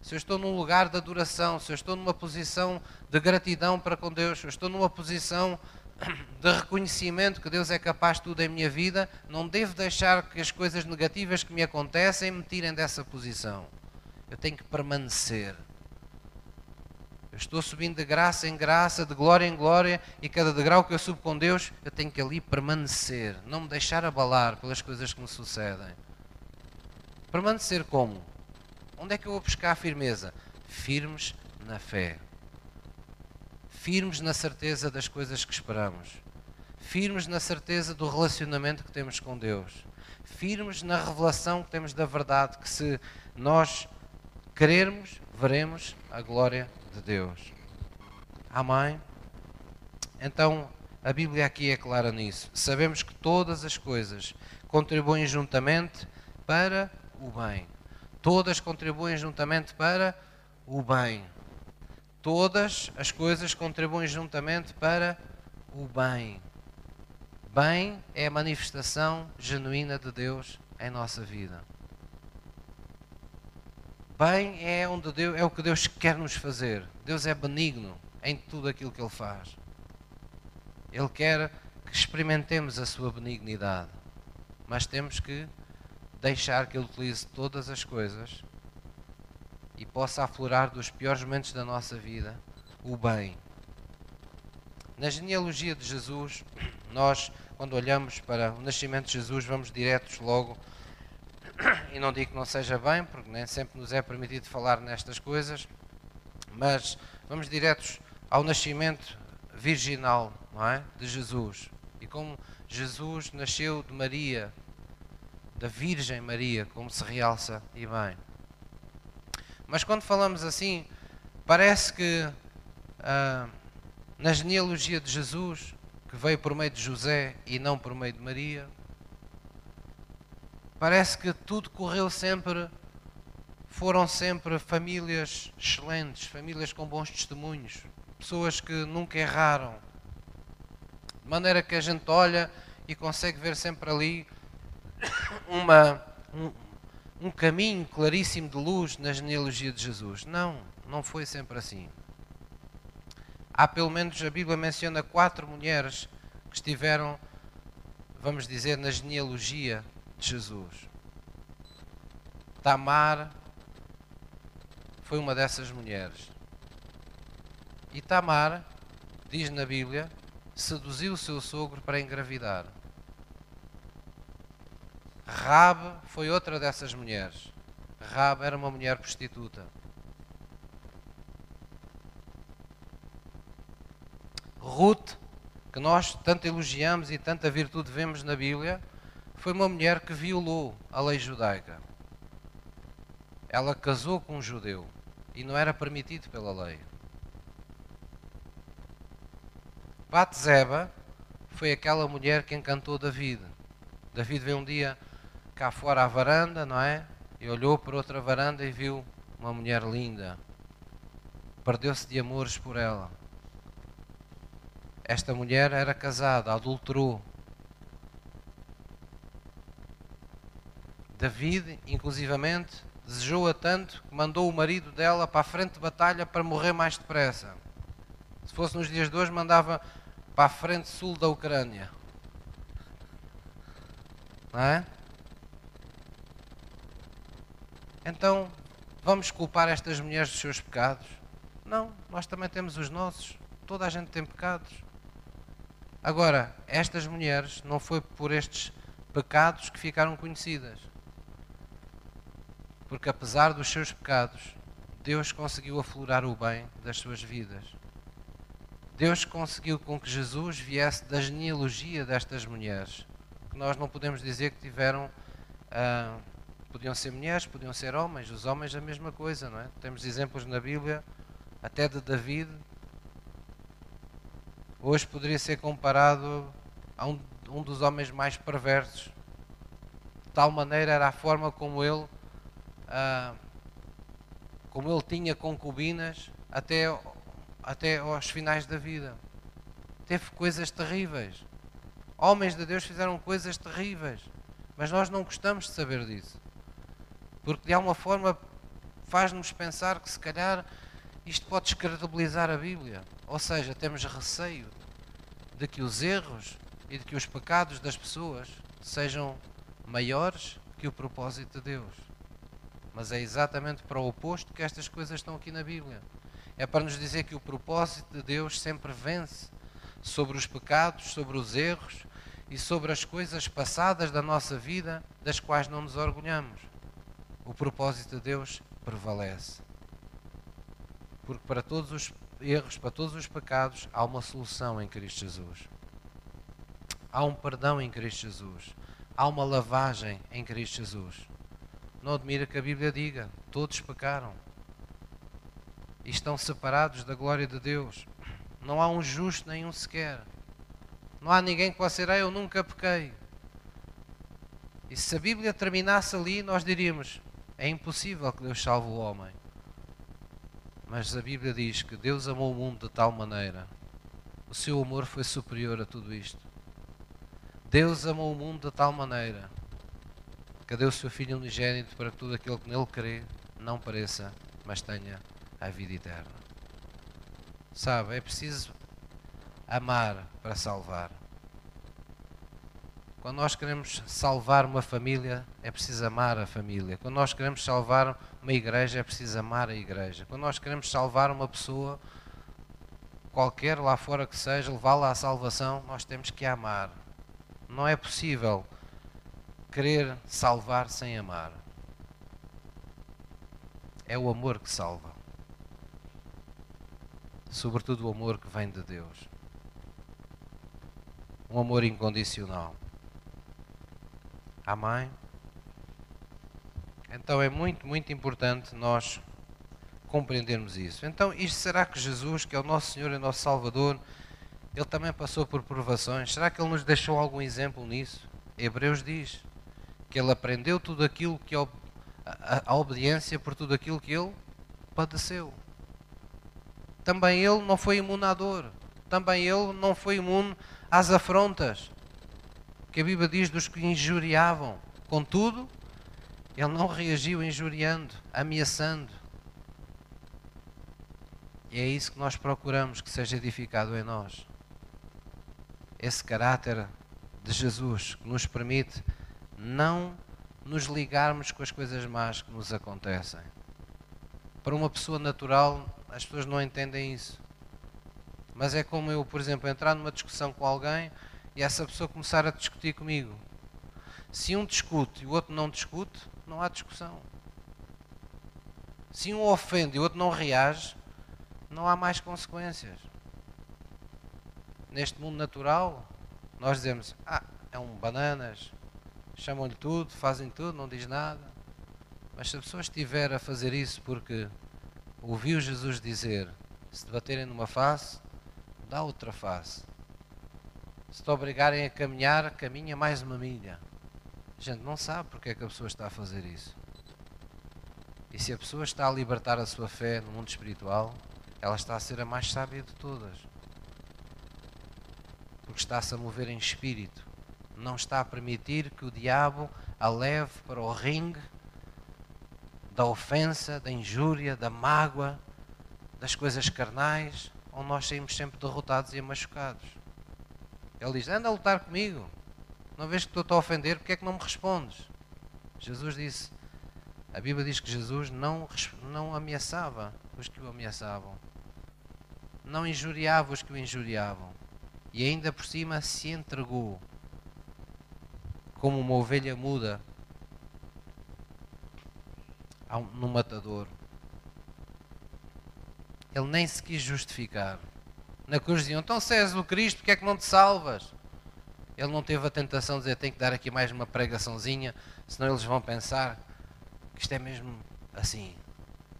Se eu estou num lugar de adoração, se eu estou numa posição de gratidão para com Deus, se eu estou numa posição de reconhecimento que Deus é capaz de tudo em minha vida, não devo deixar que as coisas negativas que me acontecem me tirem dessa posição. Eu tenho que permanecer. Eu estou subindo de graça em graça, de glória em glória, e cada degrau que eu subo com Deus, eu tenho que ali permanecer, não me deixar abalar pelas coisas que me sucedem. Permanecer como? Onde é que eu vou buscar a firmeza? Firmes na fé. Firmes na certeza das coisas que esperamos. Firmes na certeza do relacionamento que temos com Deus. Firmes na revelação que temos da verdade, que se nós querermos, veremos a glória de Deus. Amém? Então, a Bíblia aqui é clara nisso. Sabemos que todas as coisas contribuem juntamente para o bem. Todas contribuem juntamente para o bem. Todas as coisas contribuem juntamente para o bem. Bem é a manifestação genuína de Deus em nossa vida. Bem é, onde Deus, é o que Deus quer nos fazer. Deus é benigno em tudo aquilo que Ele faz. Ele quer que experimentemos a sua benignidade. Mas temos que deixar que Ele utilize todas as coisas e possa aflorar dos piores momentos da nossa vida o bem. Na genealogia de Jesus, nós, quando olhamos para o nascimento de Jesus, vamos diretos logo e não digo que não seja bem, porque nem sempre nos é permitido falar nestas coisas, mas vamos diretos ao nascimento virginal é? de Jesus. E como Jesus nasceu de Maria, da Virgem Maria, como se realça e bem. Mas quando falamos assim, parece que ah, na genealogia de Jesus, que que veio por meio de José e não por meio de Maria. Parece que tudo correu sempre, foram sempre famílias excelentes, famílias com bons testemunhos, pessoas que nunca erraram. De maneira que a gente olha e consegue ver sempre ali uma, um, um caminho claríssimo de luz na genealogia de Jesus. Não, não foi sempre assim. Há pelo menos, a Bíblia menciona quatro mulheres que estiveram, vamos dizer, na genealogia de Jesus. Tamar foi uma dessas mulheres. E Tamar, diz na Bíblia, seduziu o seu sogro para engravidar. Rabe foi outra dessas mulheres. Rabe era uma mulher prostituta. Ruth, que nós tanto elogiamos e tanta virtude vemos na Bíblia, foi uma mulher que violou a lei judaica. Ela casou com um judeu e não era permitido pela lei. Batzeba foi aquela mulher que encantou David. David veio um dia cá fora à varanda, não é? E olhou para outra varanda e viu uma mulher linda. Perdeu-se de amores por ela. Esta mulher era casada, adulterou. David, inclusivamente, desejou-a tanto que mandou o marido dela para a frente de batalha para morrer mais depressa. Se fosse nos dias de hoje, mandava para a frente sul da Ucrânia. Não é? Então, vamos culpar estas mulheres dos seus pecados? Não, nós também temos os nossos. Toda a gente tem pecados. Agora, estas mulheres não foi por estes pecados que ficaram conhecidas. Porque apesar dos seus pecados, Deus conseguiu aflorar o bem das suas vidas. Deus conseguiu com que Jesus viesse da genealogia destas mulheres. Que nós não podemos dizer que tiveram ah, Podiam ser mulheres, podiam ser homens, os homens a mesma coisa, não é? Temos exemplos na Bíblia, até de David. Hoje poderia ser comparado a um, um dos homens mais perversos. De tal maneira era a forma como ele, ah, como ele tinha concubinas até, até aos finais da vida. Teve coisas terríveis. Homens de Deus fizeram coisas terríveis. Mas nós não gostamos de saber disso. Porque de alguma forma faz-nos pensar que se calhar isto pode descredibilizar a Bíblia. Ou seja, temos receio de que os erros e de que os pecados das pessoas sejam maiores que o propósito de Deus. Mas é exatamente para o oposto que estas coisas estão aqui na Bíblia. É para nos dizer que o propósito de Deus sempre vence sobre os pecados, sobre os erros e sobre as coisas passadas da nossa vida das quais não nos orgulhamos o propósito de Deus prevalece. Porque para todos os erros, para todos os pecados, há uma solução em Cristo Jesus. Há um perdão em Cristo Jesus. Há uma lavagem em Cristo Jesus. Não admira que a Bíblia diga: todos pecaram e estão separados da glória de Deus. Não há um justo nenhum sequer. Não há ninguém que possa dizer: ah, Eu nunca pequei. E se a Bíblia terminasse ali, nós diríamos: é impossível que Deus salve o homem. Mas a Bíblia diz que Deus amou o mundo de tal maneira, o seu amor foi superior a tudo isto. Deus amou o mundo de tal maneira que deu o seu Filho unigênito para que todo aquele que nele crê não pareça, mas tenha a vida eterna. Sabe, é preciso amar para salvar. Quando nós queremos salvar uma família, é preciso amar a família. Quando nós queremos salvar uma igreja, é preciso amar a igreja. Quando nós queremos salvar uma pessoa, qualquer lá fora que seja, levá-la à salvação, nós temos que amar. Não é possível querer salvar sem amar. É o amor que salva. Sobretudo o amor que vem de Deus. Um amor incondicional. Amém? Então é muito, muito importante nós compreendermos isso. Então, isto será que Jesus, que é o nosso Senhor e nosso Salvador, Ele também passou por provações. Será que ele nos deixou algum exemplo nisso? Hebreus diz que ele aprendeu tudo aquilo que a, a, a obediência por tudo aquilo que ele padeceu. Também ele não foi imune à dor. Também ele não foi imune às afrontas. Que a Bíblia diz dos que injuriavam. Contudo, ele não reagiu injuriando, ameaçando. E é isso que nós procuramos que seja edificado em nós esse caráter de Jesus que nos permite não nos ligarmos com as coisas más que nos acontecem. Para uma pessoa natural, as pessoas não entendem isso. Mas é como eu, por exemplo, entrar numa discussão com alguém e essa pessoa começar a discutir comigo. Se um discute e o outro não discute, não há discussão. Se um ofende e o outro não reage, não há mais consequências neste mundo natural, nós dizemos, ah, é um bananas, chamam-lhe tudo, fazem tudo, não diz nada. Mas se a pessoa estiver a fazer isso porque ouviu Jesus dizer, se te baterem numa face, dá outra face. Se te obrigarem a caminhar, caminha mais uma milha. A gente não sabe porque é que a pessoa está a fazer isso. E se a pessoa está a libertar a sua fé no mundo espiritual, ela está a ser a mais sábia de todas porque está-se a mover em espírito. Não está a permitir que o diabo a leve para o ringue da ofensa, da injúria, da mágoa, das coisas carnais, onde nós saímos sempre derrotados e machucados. Ele diz: Anda a lutar comigo. Não vês que estou-te a ofender, porque é que não me respondes? Jesus disse: A Bíblia diz que Jesus não, não ameaçava os que o ameaçavam, não injuriava os que o injuriavam e ainda por cima se entregou como uma ovelha muda no matador. Ele nem se quis justificar. Na cruz diziam, então se és o Cristo, porque é que não te salvas? Ele não teve a tentação de dizer, tem que dar aqui mais uma pregaçãozinha, senão eles vão pensar que isto é mesmo assim.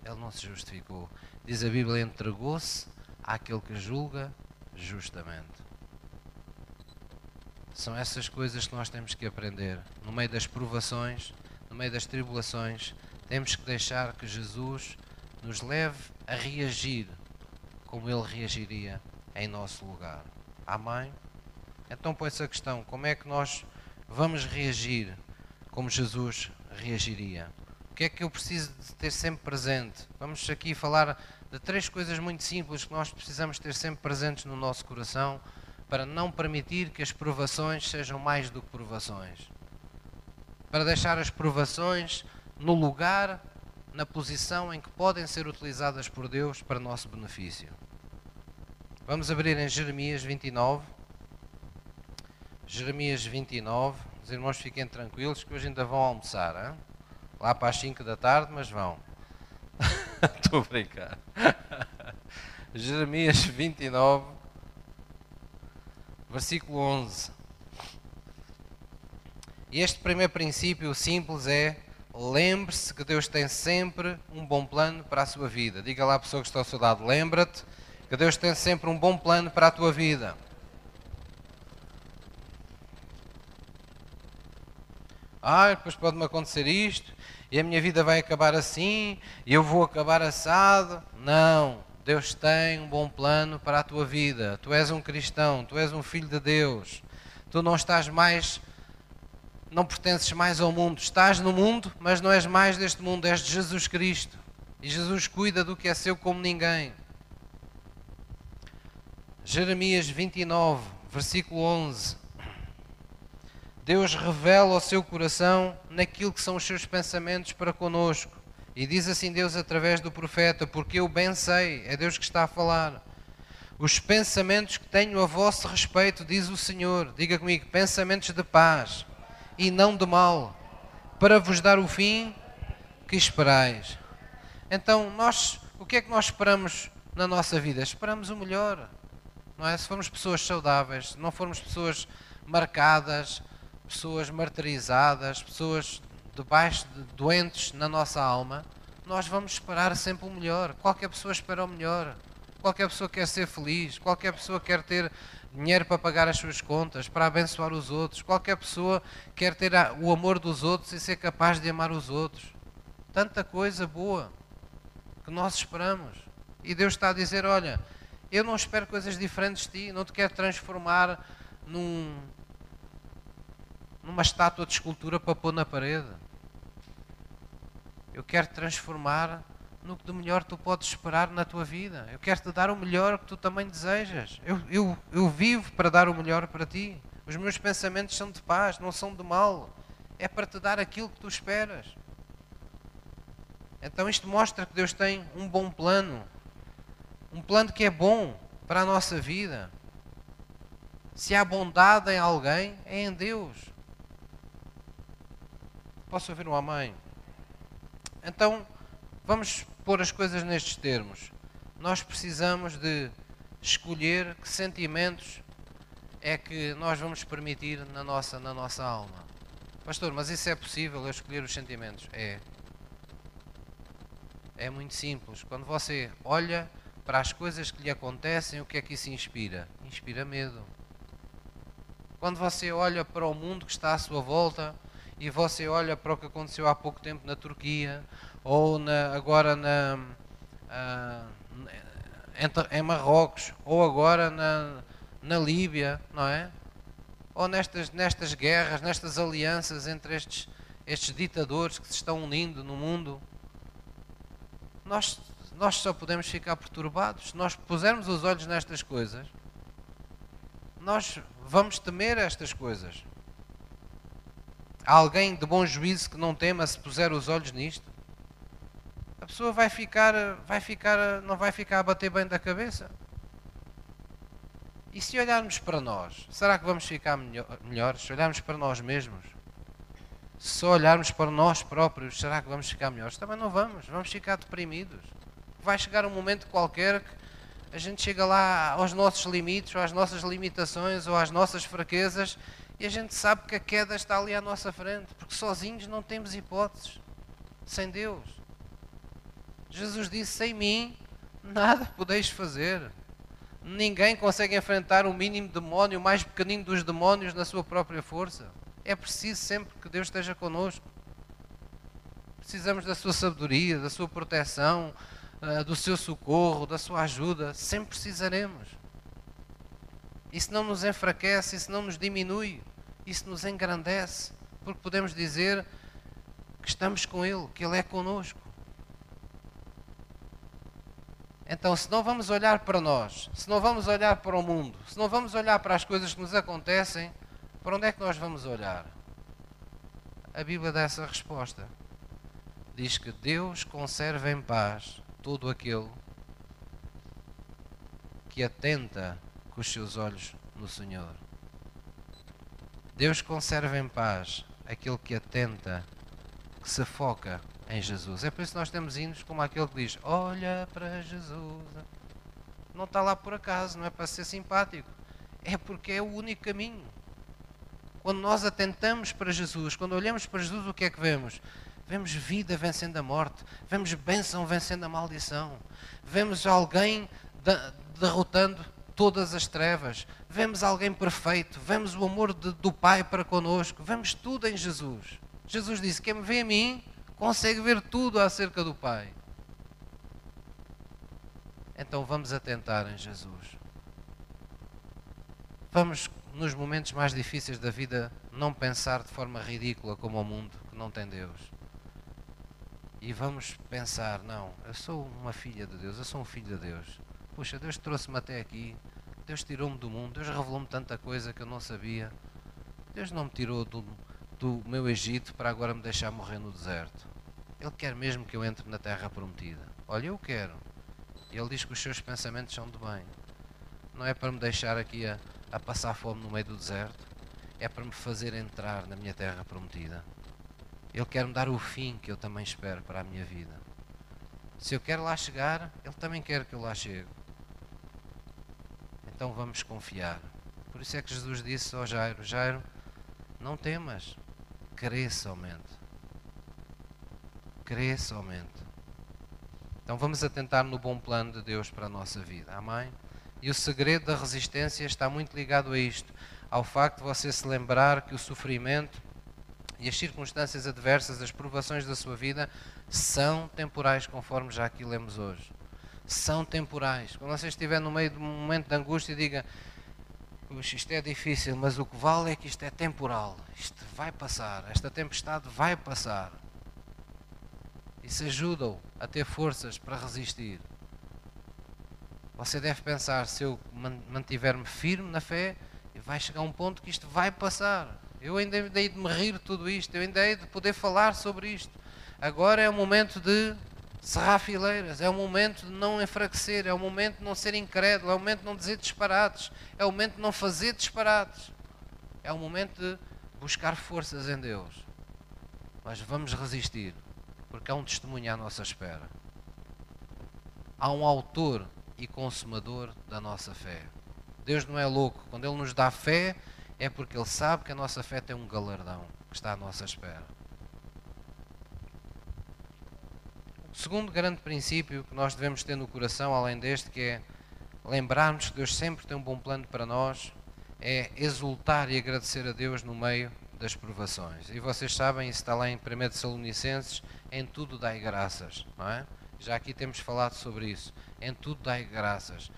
Ele não se justificou. Diz a Bíblia, entregou-se àquele que julga justamente. São essas coisas que nós temos que aprender. No meio das provações, no meio das tribulações, temos que deixar que Jesus nos leve a reagir como ele reagiria em nosso lugar. Amém? Então põe-se a questão: como é que nós vamos reagir como Jesus reagiria? O que é que eu preciso de ter sempre presente? Vamos aqui falar de três coisas muito simples que nós precisamos ter sempre presentes no nosso coração para não permitir que as provações sejam mais do que provações. Para deixar as provações no lugar, na posição em que podem ser utilizadas por Deus para nosso benefício. Vamos abrir em Jeremias 29. Jeremias 29. Os irmãos fiquem tranquilos que hoje ainda vão almoçar. Hein? Lá para as 5 da tarde, mas vão. Estou a brincar. Jeremias 29 versículo 11. E este primeiro princípio simples é: lembre-se que Deus tem sempre um bom plano para a sua vida. Diga lá à pessoa que está ao seu lado: lembra-te que Deus tem sempre um bom plano para a tua vida. Ah, depois pode-me acontecer isto, e a minha vida vai acabar assim, e eu vou acabar assado. Não. Deus tem um bom plano para a tua vida. Tu és um cristão, tu és um filho de Deus. Tu não estás mais, não pertences mais ao mundo. Estás no mundo, mas não és mais deste mundo, és de Jesus Cristo. E Jesus cuida do que é seu como ninguém. Jeremias 29, versículo 11. Deus revela ao seu coração naquilo que são os seus pensamentos para conosco. E diz assim Deus através do profeta: Porque eu bem sei, é Deus que está a falar. Os pensamentos que tenho a vosso respeito, diz o Senhor, diga comigo, pensamentos de paz e não de mal, para vos dar o fim que esperais. Então, nós, o que é que nós esperamos na nossa vida? Esperamos o melhor, não é? Se formos pessoas saudáveis, se não formos pessoas marcadas, pessoas martirizadas, pessoas debaixo de doentes na nossa alma, nós vamos esperar sempre o melhor. Qualquer pessoa espera o melhor. qualquer pessoa quer ser feliz, qualquer pessoa quer ter dinheiro para pagar as suas contas, para abençoar os outros, qualquer pessoa quer ter o amor dos outros e ser capaz de amar os outros. Tanta coisa boa que nós esperamos. E Deus está a dizer: Olha, eu não espero coisas diferentes de ti, não te quero transformar num, numa estátua de escultura para pôr na parede. Eu quero te transformar no que de melhor tu podes esperar na tua vida. Eu quero te dar o melhor que tu também desejas. Eu, eu, eu vivo para dar o melhor para ti. Os meus pensamentos são de paz, não são de mal. É para te dar aquilo que tu esperas. Então isto mostra que Deus tem um bom plano. Um plano que é bom para a nossa vida. Se há bondade em alguém, é em Deus. Posso ouvir um amém? Então, vamos pôr as coisas nestes termos. Nós precisamos de escolher que sentimentos é que nós vamos permitir na nossa, na nossa alma. Pastor, mas isso é possível, eu escolher os sentimentos? É. É muito simples. Quando você olha para as coisas que lhe acontecem, o que é que isso inspira? Inspira medo. Quando você olha para o mundo que está à sua volta e você olha para o que aconteceu há pouco tempo na Turquia, ou na, agora na, uh, em Marrocos, ou agora na, na Líbia, não é? Ou nestas, nestas guerras, nestas alianças entre estes, estes ditadores que se estão unindo no mundo. Nós, nós só podemos ficar perturbados. Se nós pusermos os olhos nestas coisas, nós vamos temer estas coisas. Há alguém de bom juízo que não tema se puser os olhos nisto? a pessoa vai ficar, vai ficar, não vai ficar a bater bem da cabeça. E se olharmos para nós, será que vamos ficar melhores? Se olharmos para nós mesmos, se só olharmos para nós próprios, será que vamos ficar melhores? Também não vamos, vamos ficar deprimidos. Vai chegar um momento qualquer que a gente chega lá aos nossos limites, ou às nossas limitações, ou às nossas fraquezas, e a gente sabe que a queda está ali à nossa frente, porque sozinhos não temos hipóteses, sem Deus. Jesus disse: Sem mim, nada podeis fazer. Ninguém consegue enfrentar o mínimo demónio, o mais pequenino dos demónios, na sua própria força. É preciso sempre que Deus esteja conosco. Precisamos da sua sabedoria, da sua proteção, ah, do seu socorro, da sua ajuda. Sempre precisaremos. Isso não nos enfraquece, isso não nos diminui, isso nos engrandece, porque podemos dizer que estamos com Ele, que Ele é conosco. Então, se não vamos olhar para nós, se não vamos olhar para o mundo, se não vamos olhar para as coisas que nos acontecem, para onde é que nós vamos olhar? A Bíblia dá essa resposta. Diz que Deus conserva em paz todo aquele que atenta com os seus olhos no Senhor. Deus conserva em paz aquele que atenta, que se foca em Jesus. É por isso que nós temos hinos como aquele que diz: Olha para Jesus. Não está lá por acaso, não é para ser simpático. É porque é o único caminho. Quando nós atentamos para Jesus, quando olhamos para Jesus, o que é que vemos? Vemos vida vencendo a morte, vemos bênção vencendo a maldição, vemos alguém derrotando todas as trevas, vemos alguém perfeito, vemos o amor de, do Pai para conosco, vemos tudo em Jesus. Jesus disse: Quem me vê a mim, consegue ver tudo acerca do Pai. Então vamos atentar em Jesus. Vamos, nos momentos mais difíceis da vida, não pensar de forma ridícula como o mundo que não tem Deus. E vamos pensar: não, eu sou uma filha de Deus, eu sou um filho de Deus. Puxa, Deus trouxe-me até aqui, Deus tirou-me do mundo, Deus revelou-me tanta coisa que eu não sabia. Deus não me tirou do, do meu Egito para agora me deixar morrer no deserto. Ele quer mesmo que eu entre na terra prometida. Olha, eu quero. Ele diz que os seus pensamentos são de bem. Não é para me deixar aqui a, a passar fome no meio do deserto. É para me fazer entrar na minha terra prometida. Ele quer me dar o fim que eu também espero para a minha vida. Se eu quero lá chegar, Ele também quer que eu lá chegue. Então vamos confiar. Por isso é que Jesus disse ao Jairo: Jairo, não temas, crê somente. Crê somente. Então vamos atentar no bom plano de Deus para a nossa vida. Amém? E o segredo da resistência está muito ligado a isto, ao facto de você se lembrar que o sofrimento e as circunstâncias adversas, as provações da sua vida, são temporais, conforme já aqui lemos hoje. São temporais. Quando você estiver no meio de um momento de angústia, diga: isto é difícil, mas o que vale é que isto é temporal. Isto vai passar, esta tempestade vai passar. Isso ajuda-o a ter forças para resistir. Você deve pensar: se eu mantiver-me firme na fé, vai chegar um ponto que isto vai passar. Eu ainda hei de me rir de tudo isto, eu ainda hei de poder falar sobre isto. Agora é o momento de cerrar fileiras, é o momento de não enfraquecer, é o momento de não ser incrédulo, é o momento de não dizer disparates, é o momento de não fazer disparates, é o momento de buscar forças em Deus. Mas vamos resistir, porque há um testemunho à nossa espera. Há um autor e consumador da nossa fé. Deus não é louco, quando Ele nos dá fé, é porque Ele sabe que a nossa fé tem um galardão que está à nossa espera. O segundo grande princípio que nós devemos ter no coração, além deste, que é lembrarmos que Deus sempre tem um bom plano para nós, é exultar e agradecer a Deus no meio das provações. E vocês sabem, isso está lá em 1 Tessalonicenses, em tudo dai graças, não é? Já aqui temos falado sobre isso. Em tudo dai graças.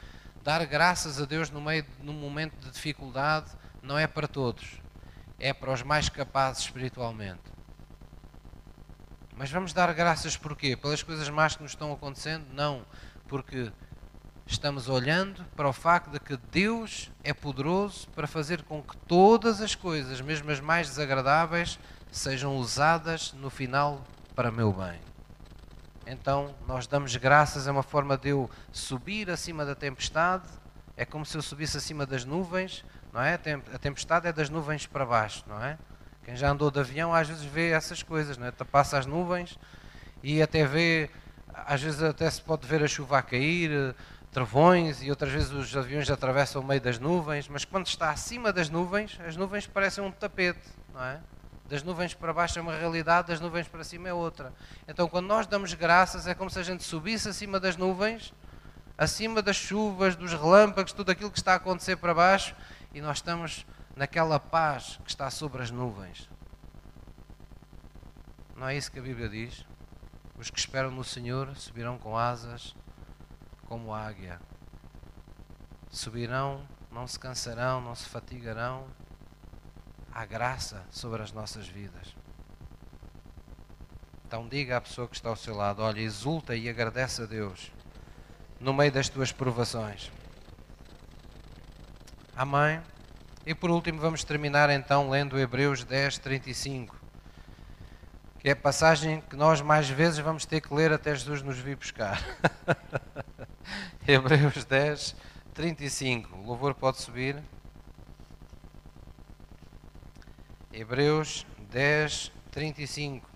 Dar graças a Deus no meio num momento de dificuldade não é para todos, é para os mais capazes espiritualmente. Mas vamos dar graças porquê? Pelas coisas más que nos estão acontecendo? Não, porque estamos olhando para o facto de que Deus é poderoso para fazer com que todas as coisas, mesmo as mais desagradáveis, sejam usadas no final para meu bem. Então, nós damos graças, é uma forma de eu subir acima da tempestade, é como se eu subisse acima das nuvens, não é? A tempestade é das nuvens para baixo, não é? Quem já andou de avião às vezes vê essas coisas, não é? Passa as nuvens e até vê, às vezes até se pode ver a chuva a cair, trovões e outras vezes os aviões atravessam o meio das nuvens, mas quando está acima das nuvens, as nuvens parecem um tapete, não é? Das nuvens para baixo é uma realidade, das nuvens para cima é outra. Então, quando nós damos graças, é como se a gente subisse acima das nuvens, acima das chuvas, dos relâmpagos, tudo aquilo que está a acontecer para baixo, e nós estamos naquela paz que está sobre as nuvens. Não é isso que a Bíblia diz? Os que esperam no Senhor subirão com asas como águia. Subirão, não se cansarão, não se fatigarão. Há graça sobre as nossas vidas. Então diga à pessoa que está ao seu lado: olha, exulta e agradece a Deus no meio das tuas provações. Amém. E por último, vamos terminar então lendo Hebreus 10, 35, que é a passagem que nós mais vezes vamos ter que ler até Jesus nos vir buscar. Hebreus 10, 35. O louvor pode subir. Hebreus 10, 35.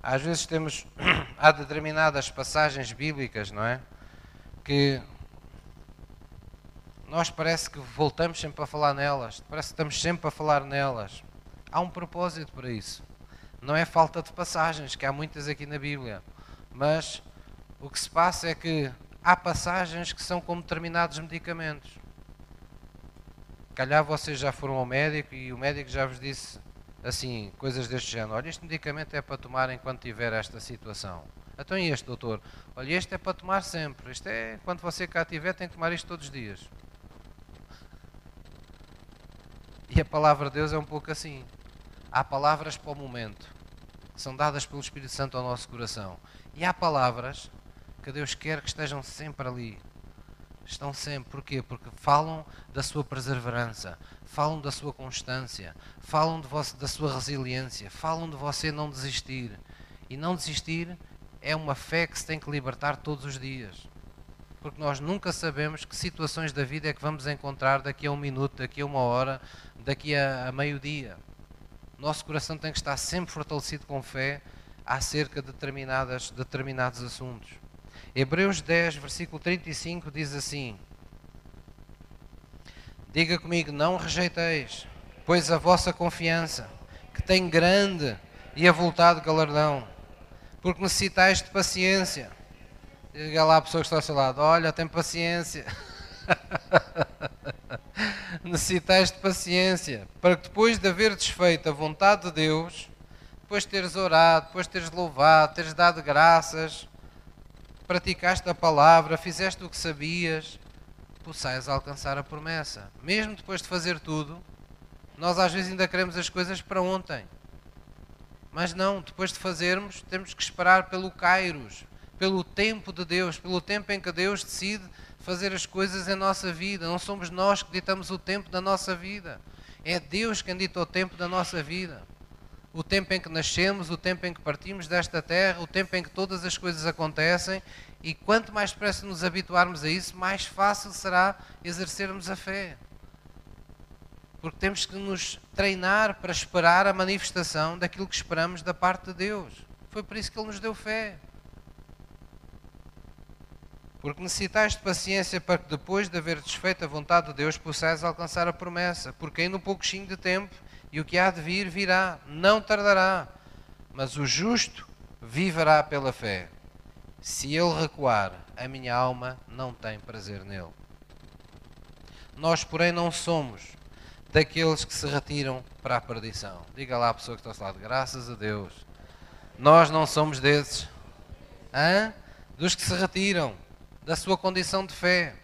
Às vezes temos, há determinadas passagens bíblicas, não é? Que nós parece que voltamos sempre a falar nelas, parece que estamos sempre a falar nelas. Há um propósito para isso. Não é falta de passagens, que há muitas aqui na Bíblia, mas o que se passa é que há passagens que são como determinados medicamentos. Calhar vocês já foram ao médico e o médico já vos disse assim, coisas deste género. Olha, este medicamento é para tomar enquanto tiver esta situação. Então e este, doutor? Olha, este é para tomar sempre. Este é, quando você cá tiver, tem que tomar isto todos os dias. E a palavra de Deus é um pouco assim. Há palavras para o momento, que são dadas pelo Espírito Santo ao nosso coração. E há palavras que Deus quer que estejam sempre ali. Estão sempre. Porquê? Porque falam da sua perseverança, falam da sua constância, falam você, da sua resiliência, falam de você não desistir. E não desistir é uma fé que se tem que libertar todos os dias porque nós nunca sabemos que situações da vida é que vamos encontrar daqui a um minuto, daqui a uma hora, daqui a, a meio-dia. Nosso coração tem que estar sempre fortalecido com fé acerca de determinadas, determinados assuntos. Hebreus 10, versículo 35 diz assim: Diga comigo, não rejeiteis, pois a vossa confiança, que tem grande e avultado galardão, Porque necessitais de paciência. Diga lá a pessoa que está ao seu lado: Olha, tem paciência. necessitais de paciência. Para que depois de haver desfeito a vontade de Deus, depois de teres orado, depois de teres louvado, teres dado graças, praticaste a palavra, fizeste o que sabias, possais alcançar a promessa. Mesmo depois de fazer tudo, nós às vezes ainda queremos as coisas para ontem. Mas não, depois de fazermos, temos que esperar pelo Kairos, pelo tempo de Deus, pelo tempo em que Deus decide fazer as coisas em nossa vida. Não somos nós que ditamos o tempo da nossa vida. É Deus quem dita o tempo da nossa vida. O tempo em que nascemos, o tempo em que partimos desta terra, o tempo em que todas as coisas acontecem. E quanto mais depressa nos habituarmos a isso, mais fácil será exercermos a fé. Porque temos que nos treinar para esperar a manifestação daquilo que esperamos da parte de Deus. Foi por isso que Ele nos deu fé. Porque necessitais de paciência para que depois de haver desfeito a vontade de Deus possais alcançar a promessa. Porque ainda um pouquinho de tempo e o que há de vir virá, não tardará. Mas o justo viverá pela fé. Se ele recuar, a minha alma não tem prazer nele. Nós, porém, não somos daqueles que se retiram para a perdição. Diga lá à pessoa que está ao lado, graças a Deus. Nós não somos desses. Hã? Dos que se retiram da sua condição de fé,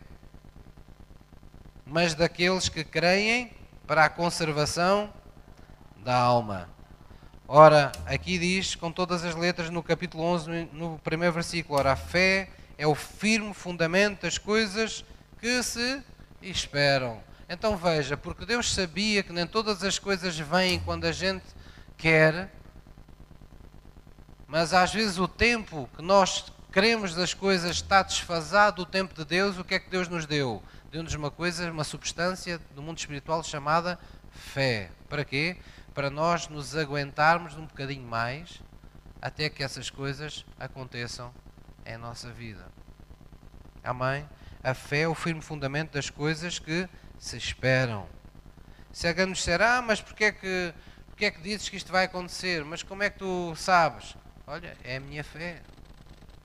mas daqueles que creem para a conservação da alma. Ora, aqui diz com todas as letras no capítulo 11, no primeiro versículo: Ora, a fé é o firme fundamento das coisas que se esperam. Então veja, porque Deus sabia que nem todas as coisas vêm quando a gente quer, mas às vezes o tempo que nós queremos das coisas está desfasado do tempo de Deus, o que é que Deus nos deu? Deu-nos uma coisa, uma substância do mundo espiritual chamada fé. Para quê? Para nós nos aguentarmos um bocadinho mais até que essas coisas aconteçam em nossa vida. Amém? A fé é o firme fundamento das coisas que se esperam. Se alguém nos disser, ah, mas porquê é que, porquê é que dizes que isto vai acontecer? Mas como é que tu sabes? Olha, é a minha fé.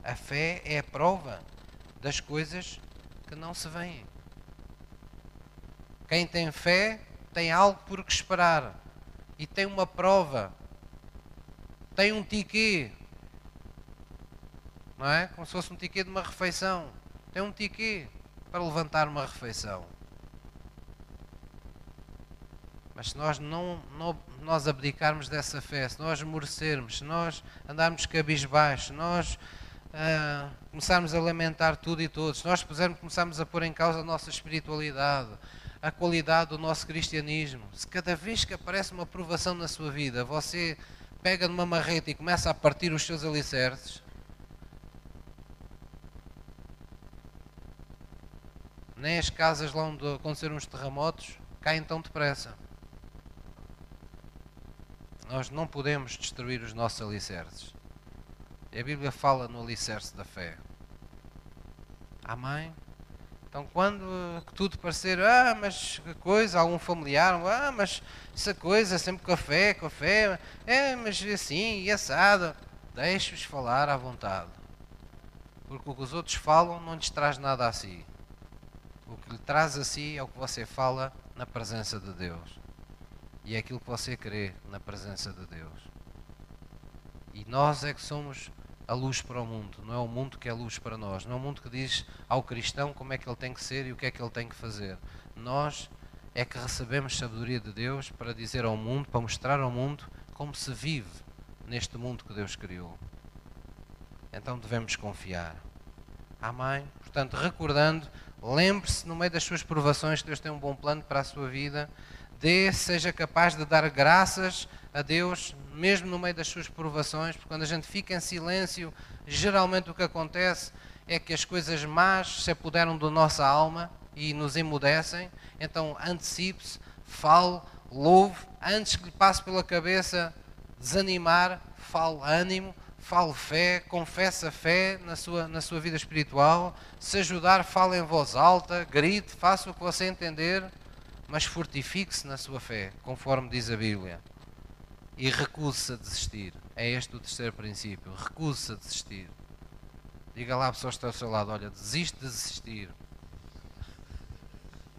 A fé é a prova das coisas que não se veem. Quem tem fé tem algo por que esperar e tem uma prova, tem um tiquê, não é? Como se fosse um tiquê de uma refeição. Tem um tiquê para levantar uma refeição. Mas se nós não, não nós abdicarmos dessa fé, se nós merecermos, se nós andarmos cabisbaixo, se nós uh, começarmos a lamentar tudo e todos, se nós pusermos, começarmos a pôr em causa a nossa espiritualidade, a qualidade do nosso cristianismo, se cada vez que aparece uma provação na sua vida, você pega numa marreta e começa a partir os seus alicerces, nem as casas lá onde aconteceram os terremotos caem tão depressa. Nós não podemos destruir os nossos alicerces. A Bíblia fala no alicerce da fé. Amém? Então, quando tudo parecer, ah, mas que coisa, algum familiar, ah, mas essa coisa, sempre café, café, é, mas assim, e assado, deixe-os falar à vontade. Porque o que os outros falam não lhes traz nada a si. O que lhe traz a si é o que você fala na presença de Deus e é aquilo que você crê na presença de Deus. E nós é que somos a luz para o mundo, não é o mundo que é luz para nós, não é o mundo que diz ao cristão como é que ele tem que ser e o que é que ele tem que fazer. Nós é que recebemos sabedoria de Deus para dizer ao mundo, para mostrar ao mundo como se vive neste mundo que Deus criou. Então devemos confiar. Amém? Portanto, recordando, lembre-se no meio das suas provações que Deus tem um bom plano para a sua vida dê, seja capaz de dar graças a Deus, mesmo no meio das suas provações, porque quando a gente fica em silêncio, geralmente o que acontece é que as coisas más se apoderam da nossa alma e nos emudecem. Então antecipe-se, fale, louve, antes que lhe passe pela cabeça desanimar, fale ânimo, fale fé, confesse a fé na sua, na sua vida espiritual. Se ajudar, fale em voz alta, grite, faça o que você entender mas fortifique-se na sua fé, conforme diz a Bíblia, e recuse-se a desistir. é este o terceiro princípio. Recuse-se a desistir. Diga lá a pessoa que está ao seu lado: olha, desiste de desistir.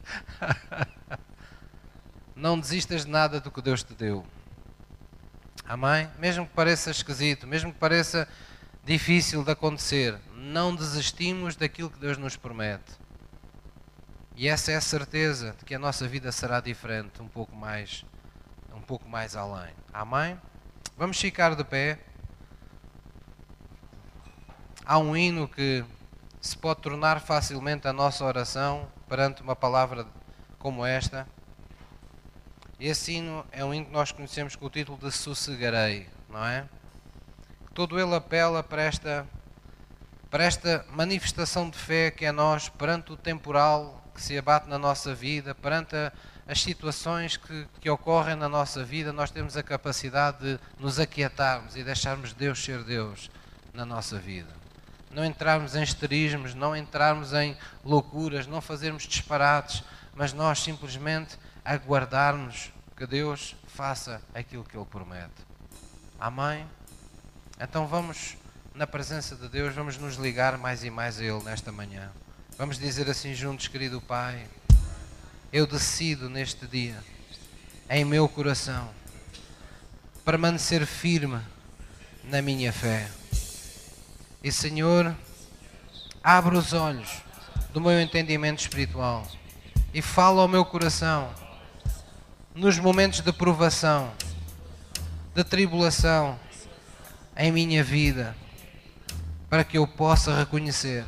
Não desistas de nada do que Deus te deu. Amém? Mesmo que pareça esquisito, mesmo que pareça difícil de acontecer, não desistimos daquilo que Deus nos promete. E essa é a certeza de que a nossa vida será diferente, um pouco mais, pouco mais além. Amém? Vamos ficar de pé. Há um hino que se pode tornar facilmente a nossa oração perante uma palavra como esta. Esse hino é um hino que nós conhecemos com o título de Sossegarei, não é? Todo ele apela para esta, para esta manifestação de fé que é nós perante o temporal que se abate na nossa vida, perante a, as situações que, que ocorrem na nossa vida, nós temos a capacidade de nos aquietarmos e deixarmos Deus ser Deus na nossa vida. Não entrarmos em esterismos, não entrarmos em loucuras, não fazermos disparates, mas nós simplesmente aguardarmos que Deus faça aquilo que Ele promete. Amém? Então vamos, na presença de Deus, vamos nos ligar mais e mais a Ele nesta manhã. Vamos dizer assim juntos, querido Pai, eu decido neste dia, em meu coração, permanecer firme na minha fé. E Senhor, abre os olhos do meu entendimento espiritual e fala ao meu coração nos momentos de provação, de tribulação em minha vida, para que eu possa reconhecer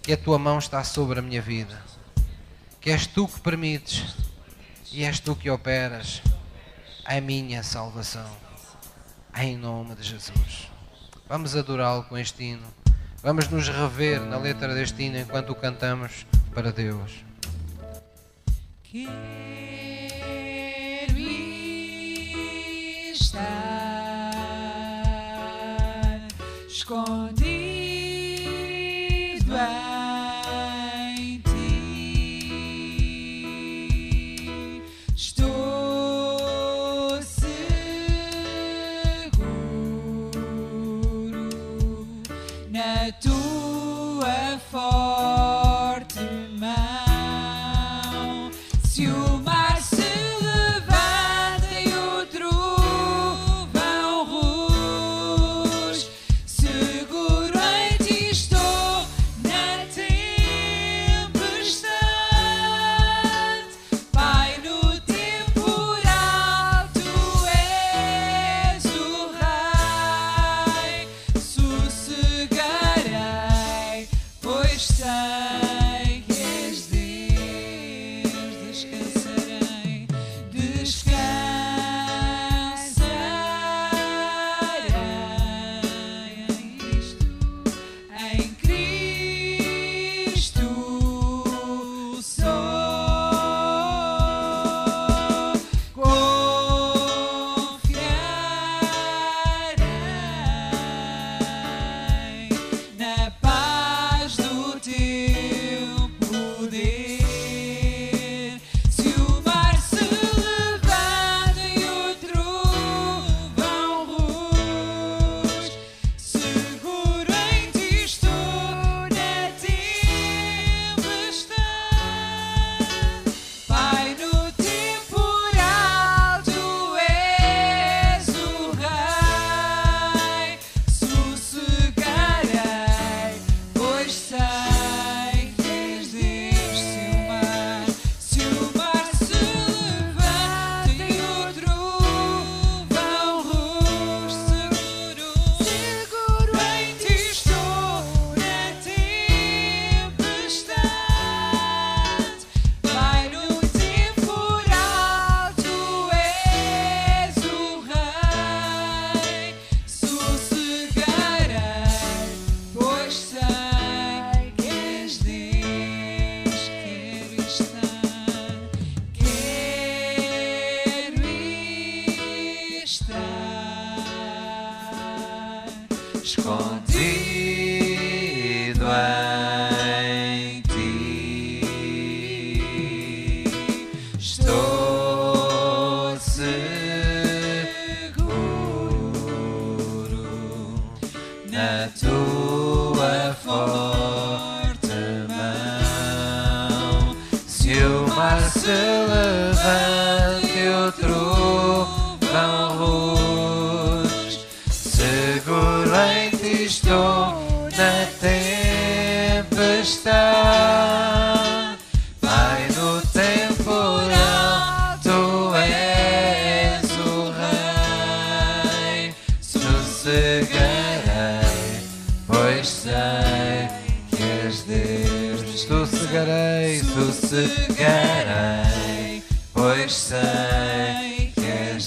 que a tua mão está sobre a minha vida, que és tu que permites e és tu que operas a minha salvação, em nome de Jesus. Vamos adorá-lo com este hino, vamos nos rever na letra deste hino enquanto o cantamos para Deus. estar escondido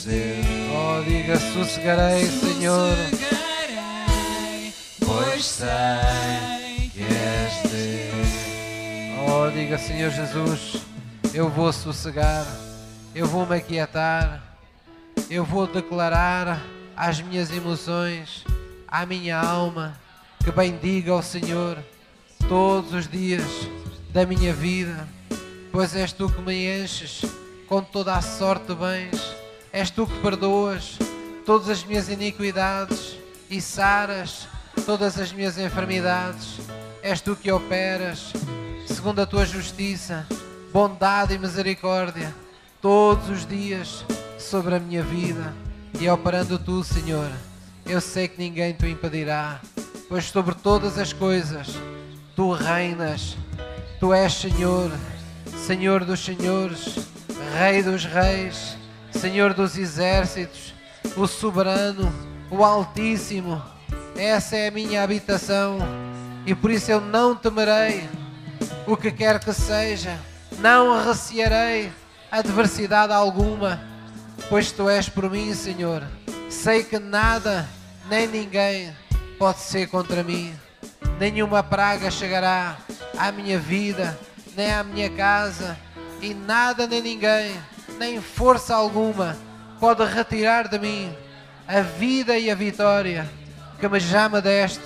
Deus. Oh, diga sossegarei, Senhor, pois sei que és Deus. Oh, diga Senhor Jesus, eu vou sossegar, eu vou me aquietar, eu vou declarar às minhas emoções, à minha alma, que bendiga ao Senhor todos os dias da minha vida, pois és tu que me enches com toda a sorte de bens, és tu que perdoas todas as minhas iniquidades e saras todas as minhas enfermidades, és tu que operas segundo a tua justiça, bondade e misericórdia todos os dias sobre a minha vida e operando tu, Senhor, eu sei que ninguém te impedirá, pois sobre todas as coisas tu reinas, tu és Senhor, Senhor dos senhores, Rei dos reis, Senhor dos exércitos, o soberano, o Altíssimo. Essa é a minha habitação e por isso eu não temerei o que quer que seja, não recearei adversidade alguma, pois tu és por mim, Senhor. Sei que nada nem ninguém pode ser contra mim, nenhuma praga chegará à minha vida, nem à minha casa, e nada nem ninguém, nem força alguma, pode retirar de mim a vida e a vitória que me já me deste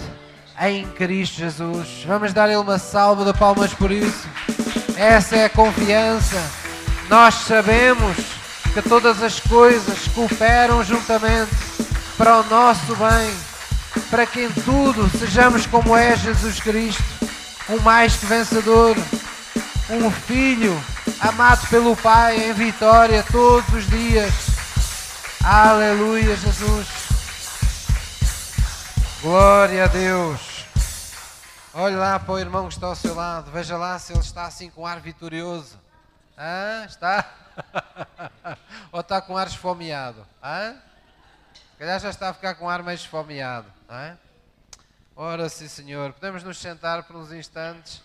em Cristo Jesus. Vamos dar-lhe uma salva de palmas por isso. Essa é a confiança. Nós sabemos que todas as coisas cooperam juntamente para o nosso bem, para que em tudo sejamos como é Jesus Cristo, um mais que vencedor, um filho amado pelo Pai em vitória todos os dias. Aleluia, Jesus. Glória a Deus. Olhe lá para o irmão que está ao seu lado. Veja lá se ele está assim com ar vitorioso. Hã? Está? Ou está com ar esfomeado? Hã? Se calhar já está a ficar com ar meio esfomeado. Hã? Ora sim, Senhor. Podemos nos sentar por uns instantes.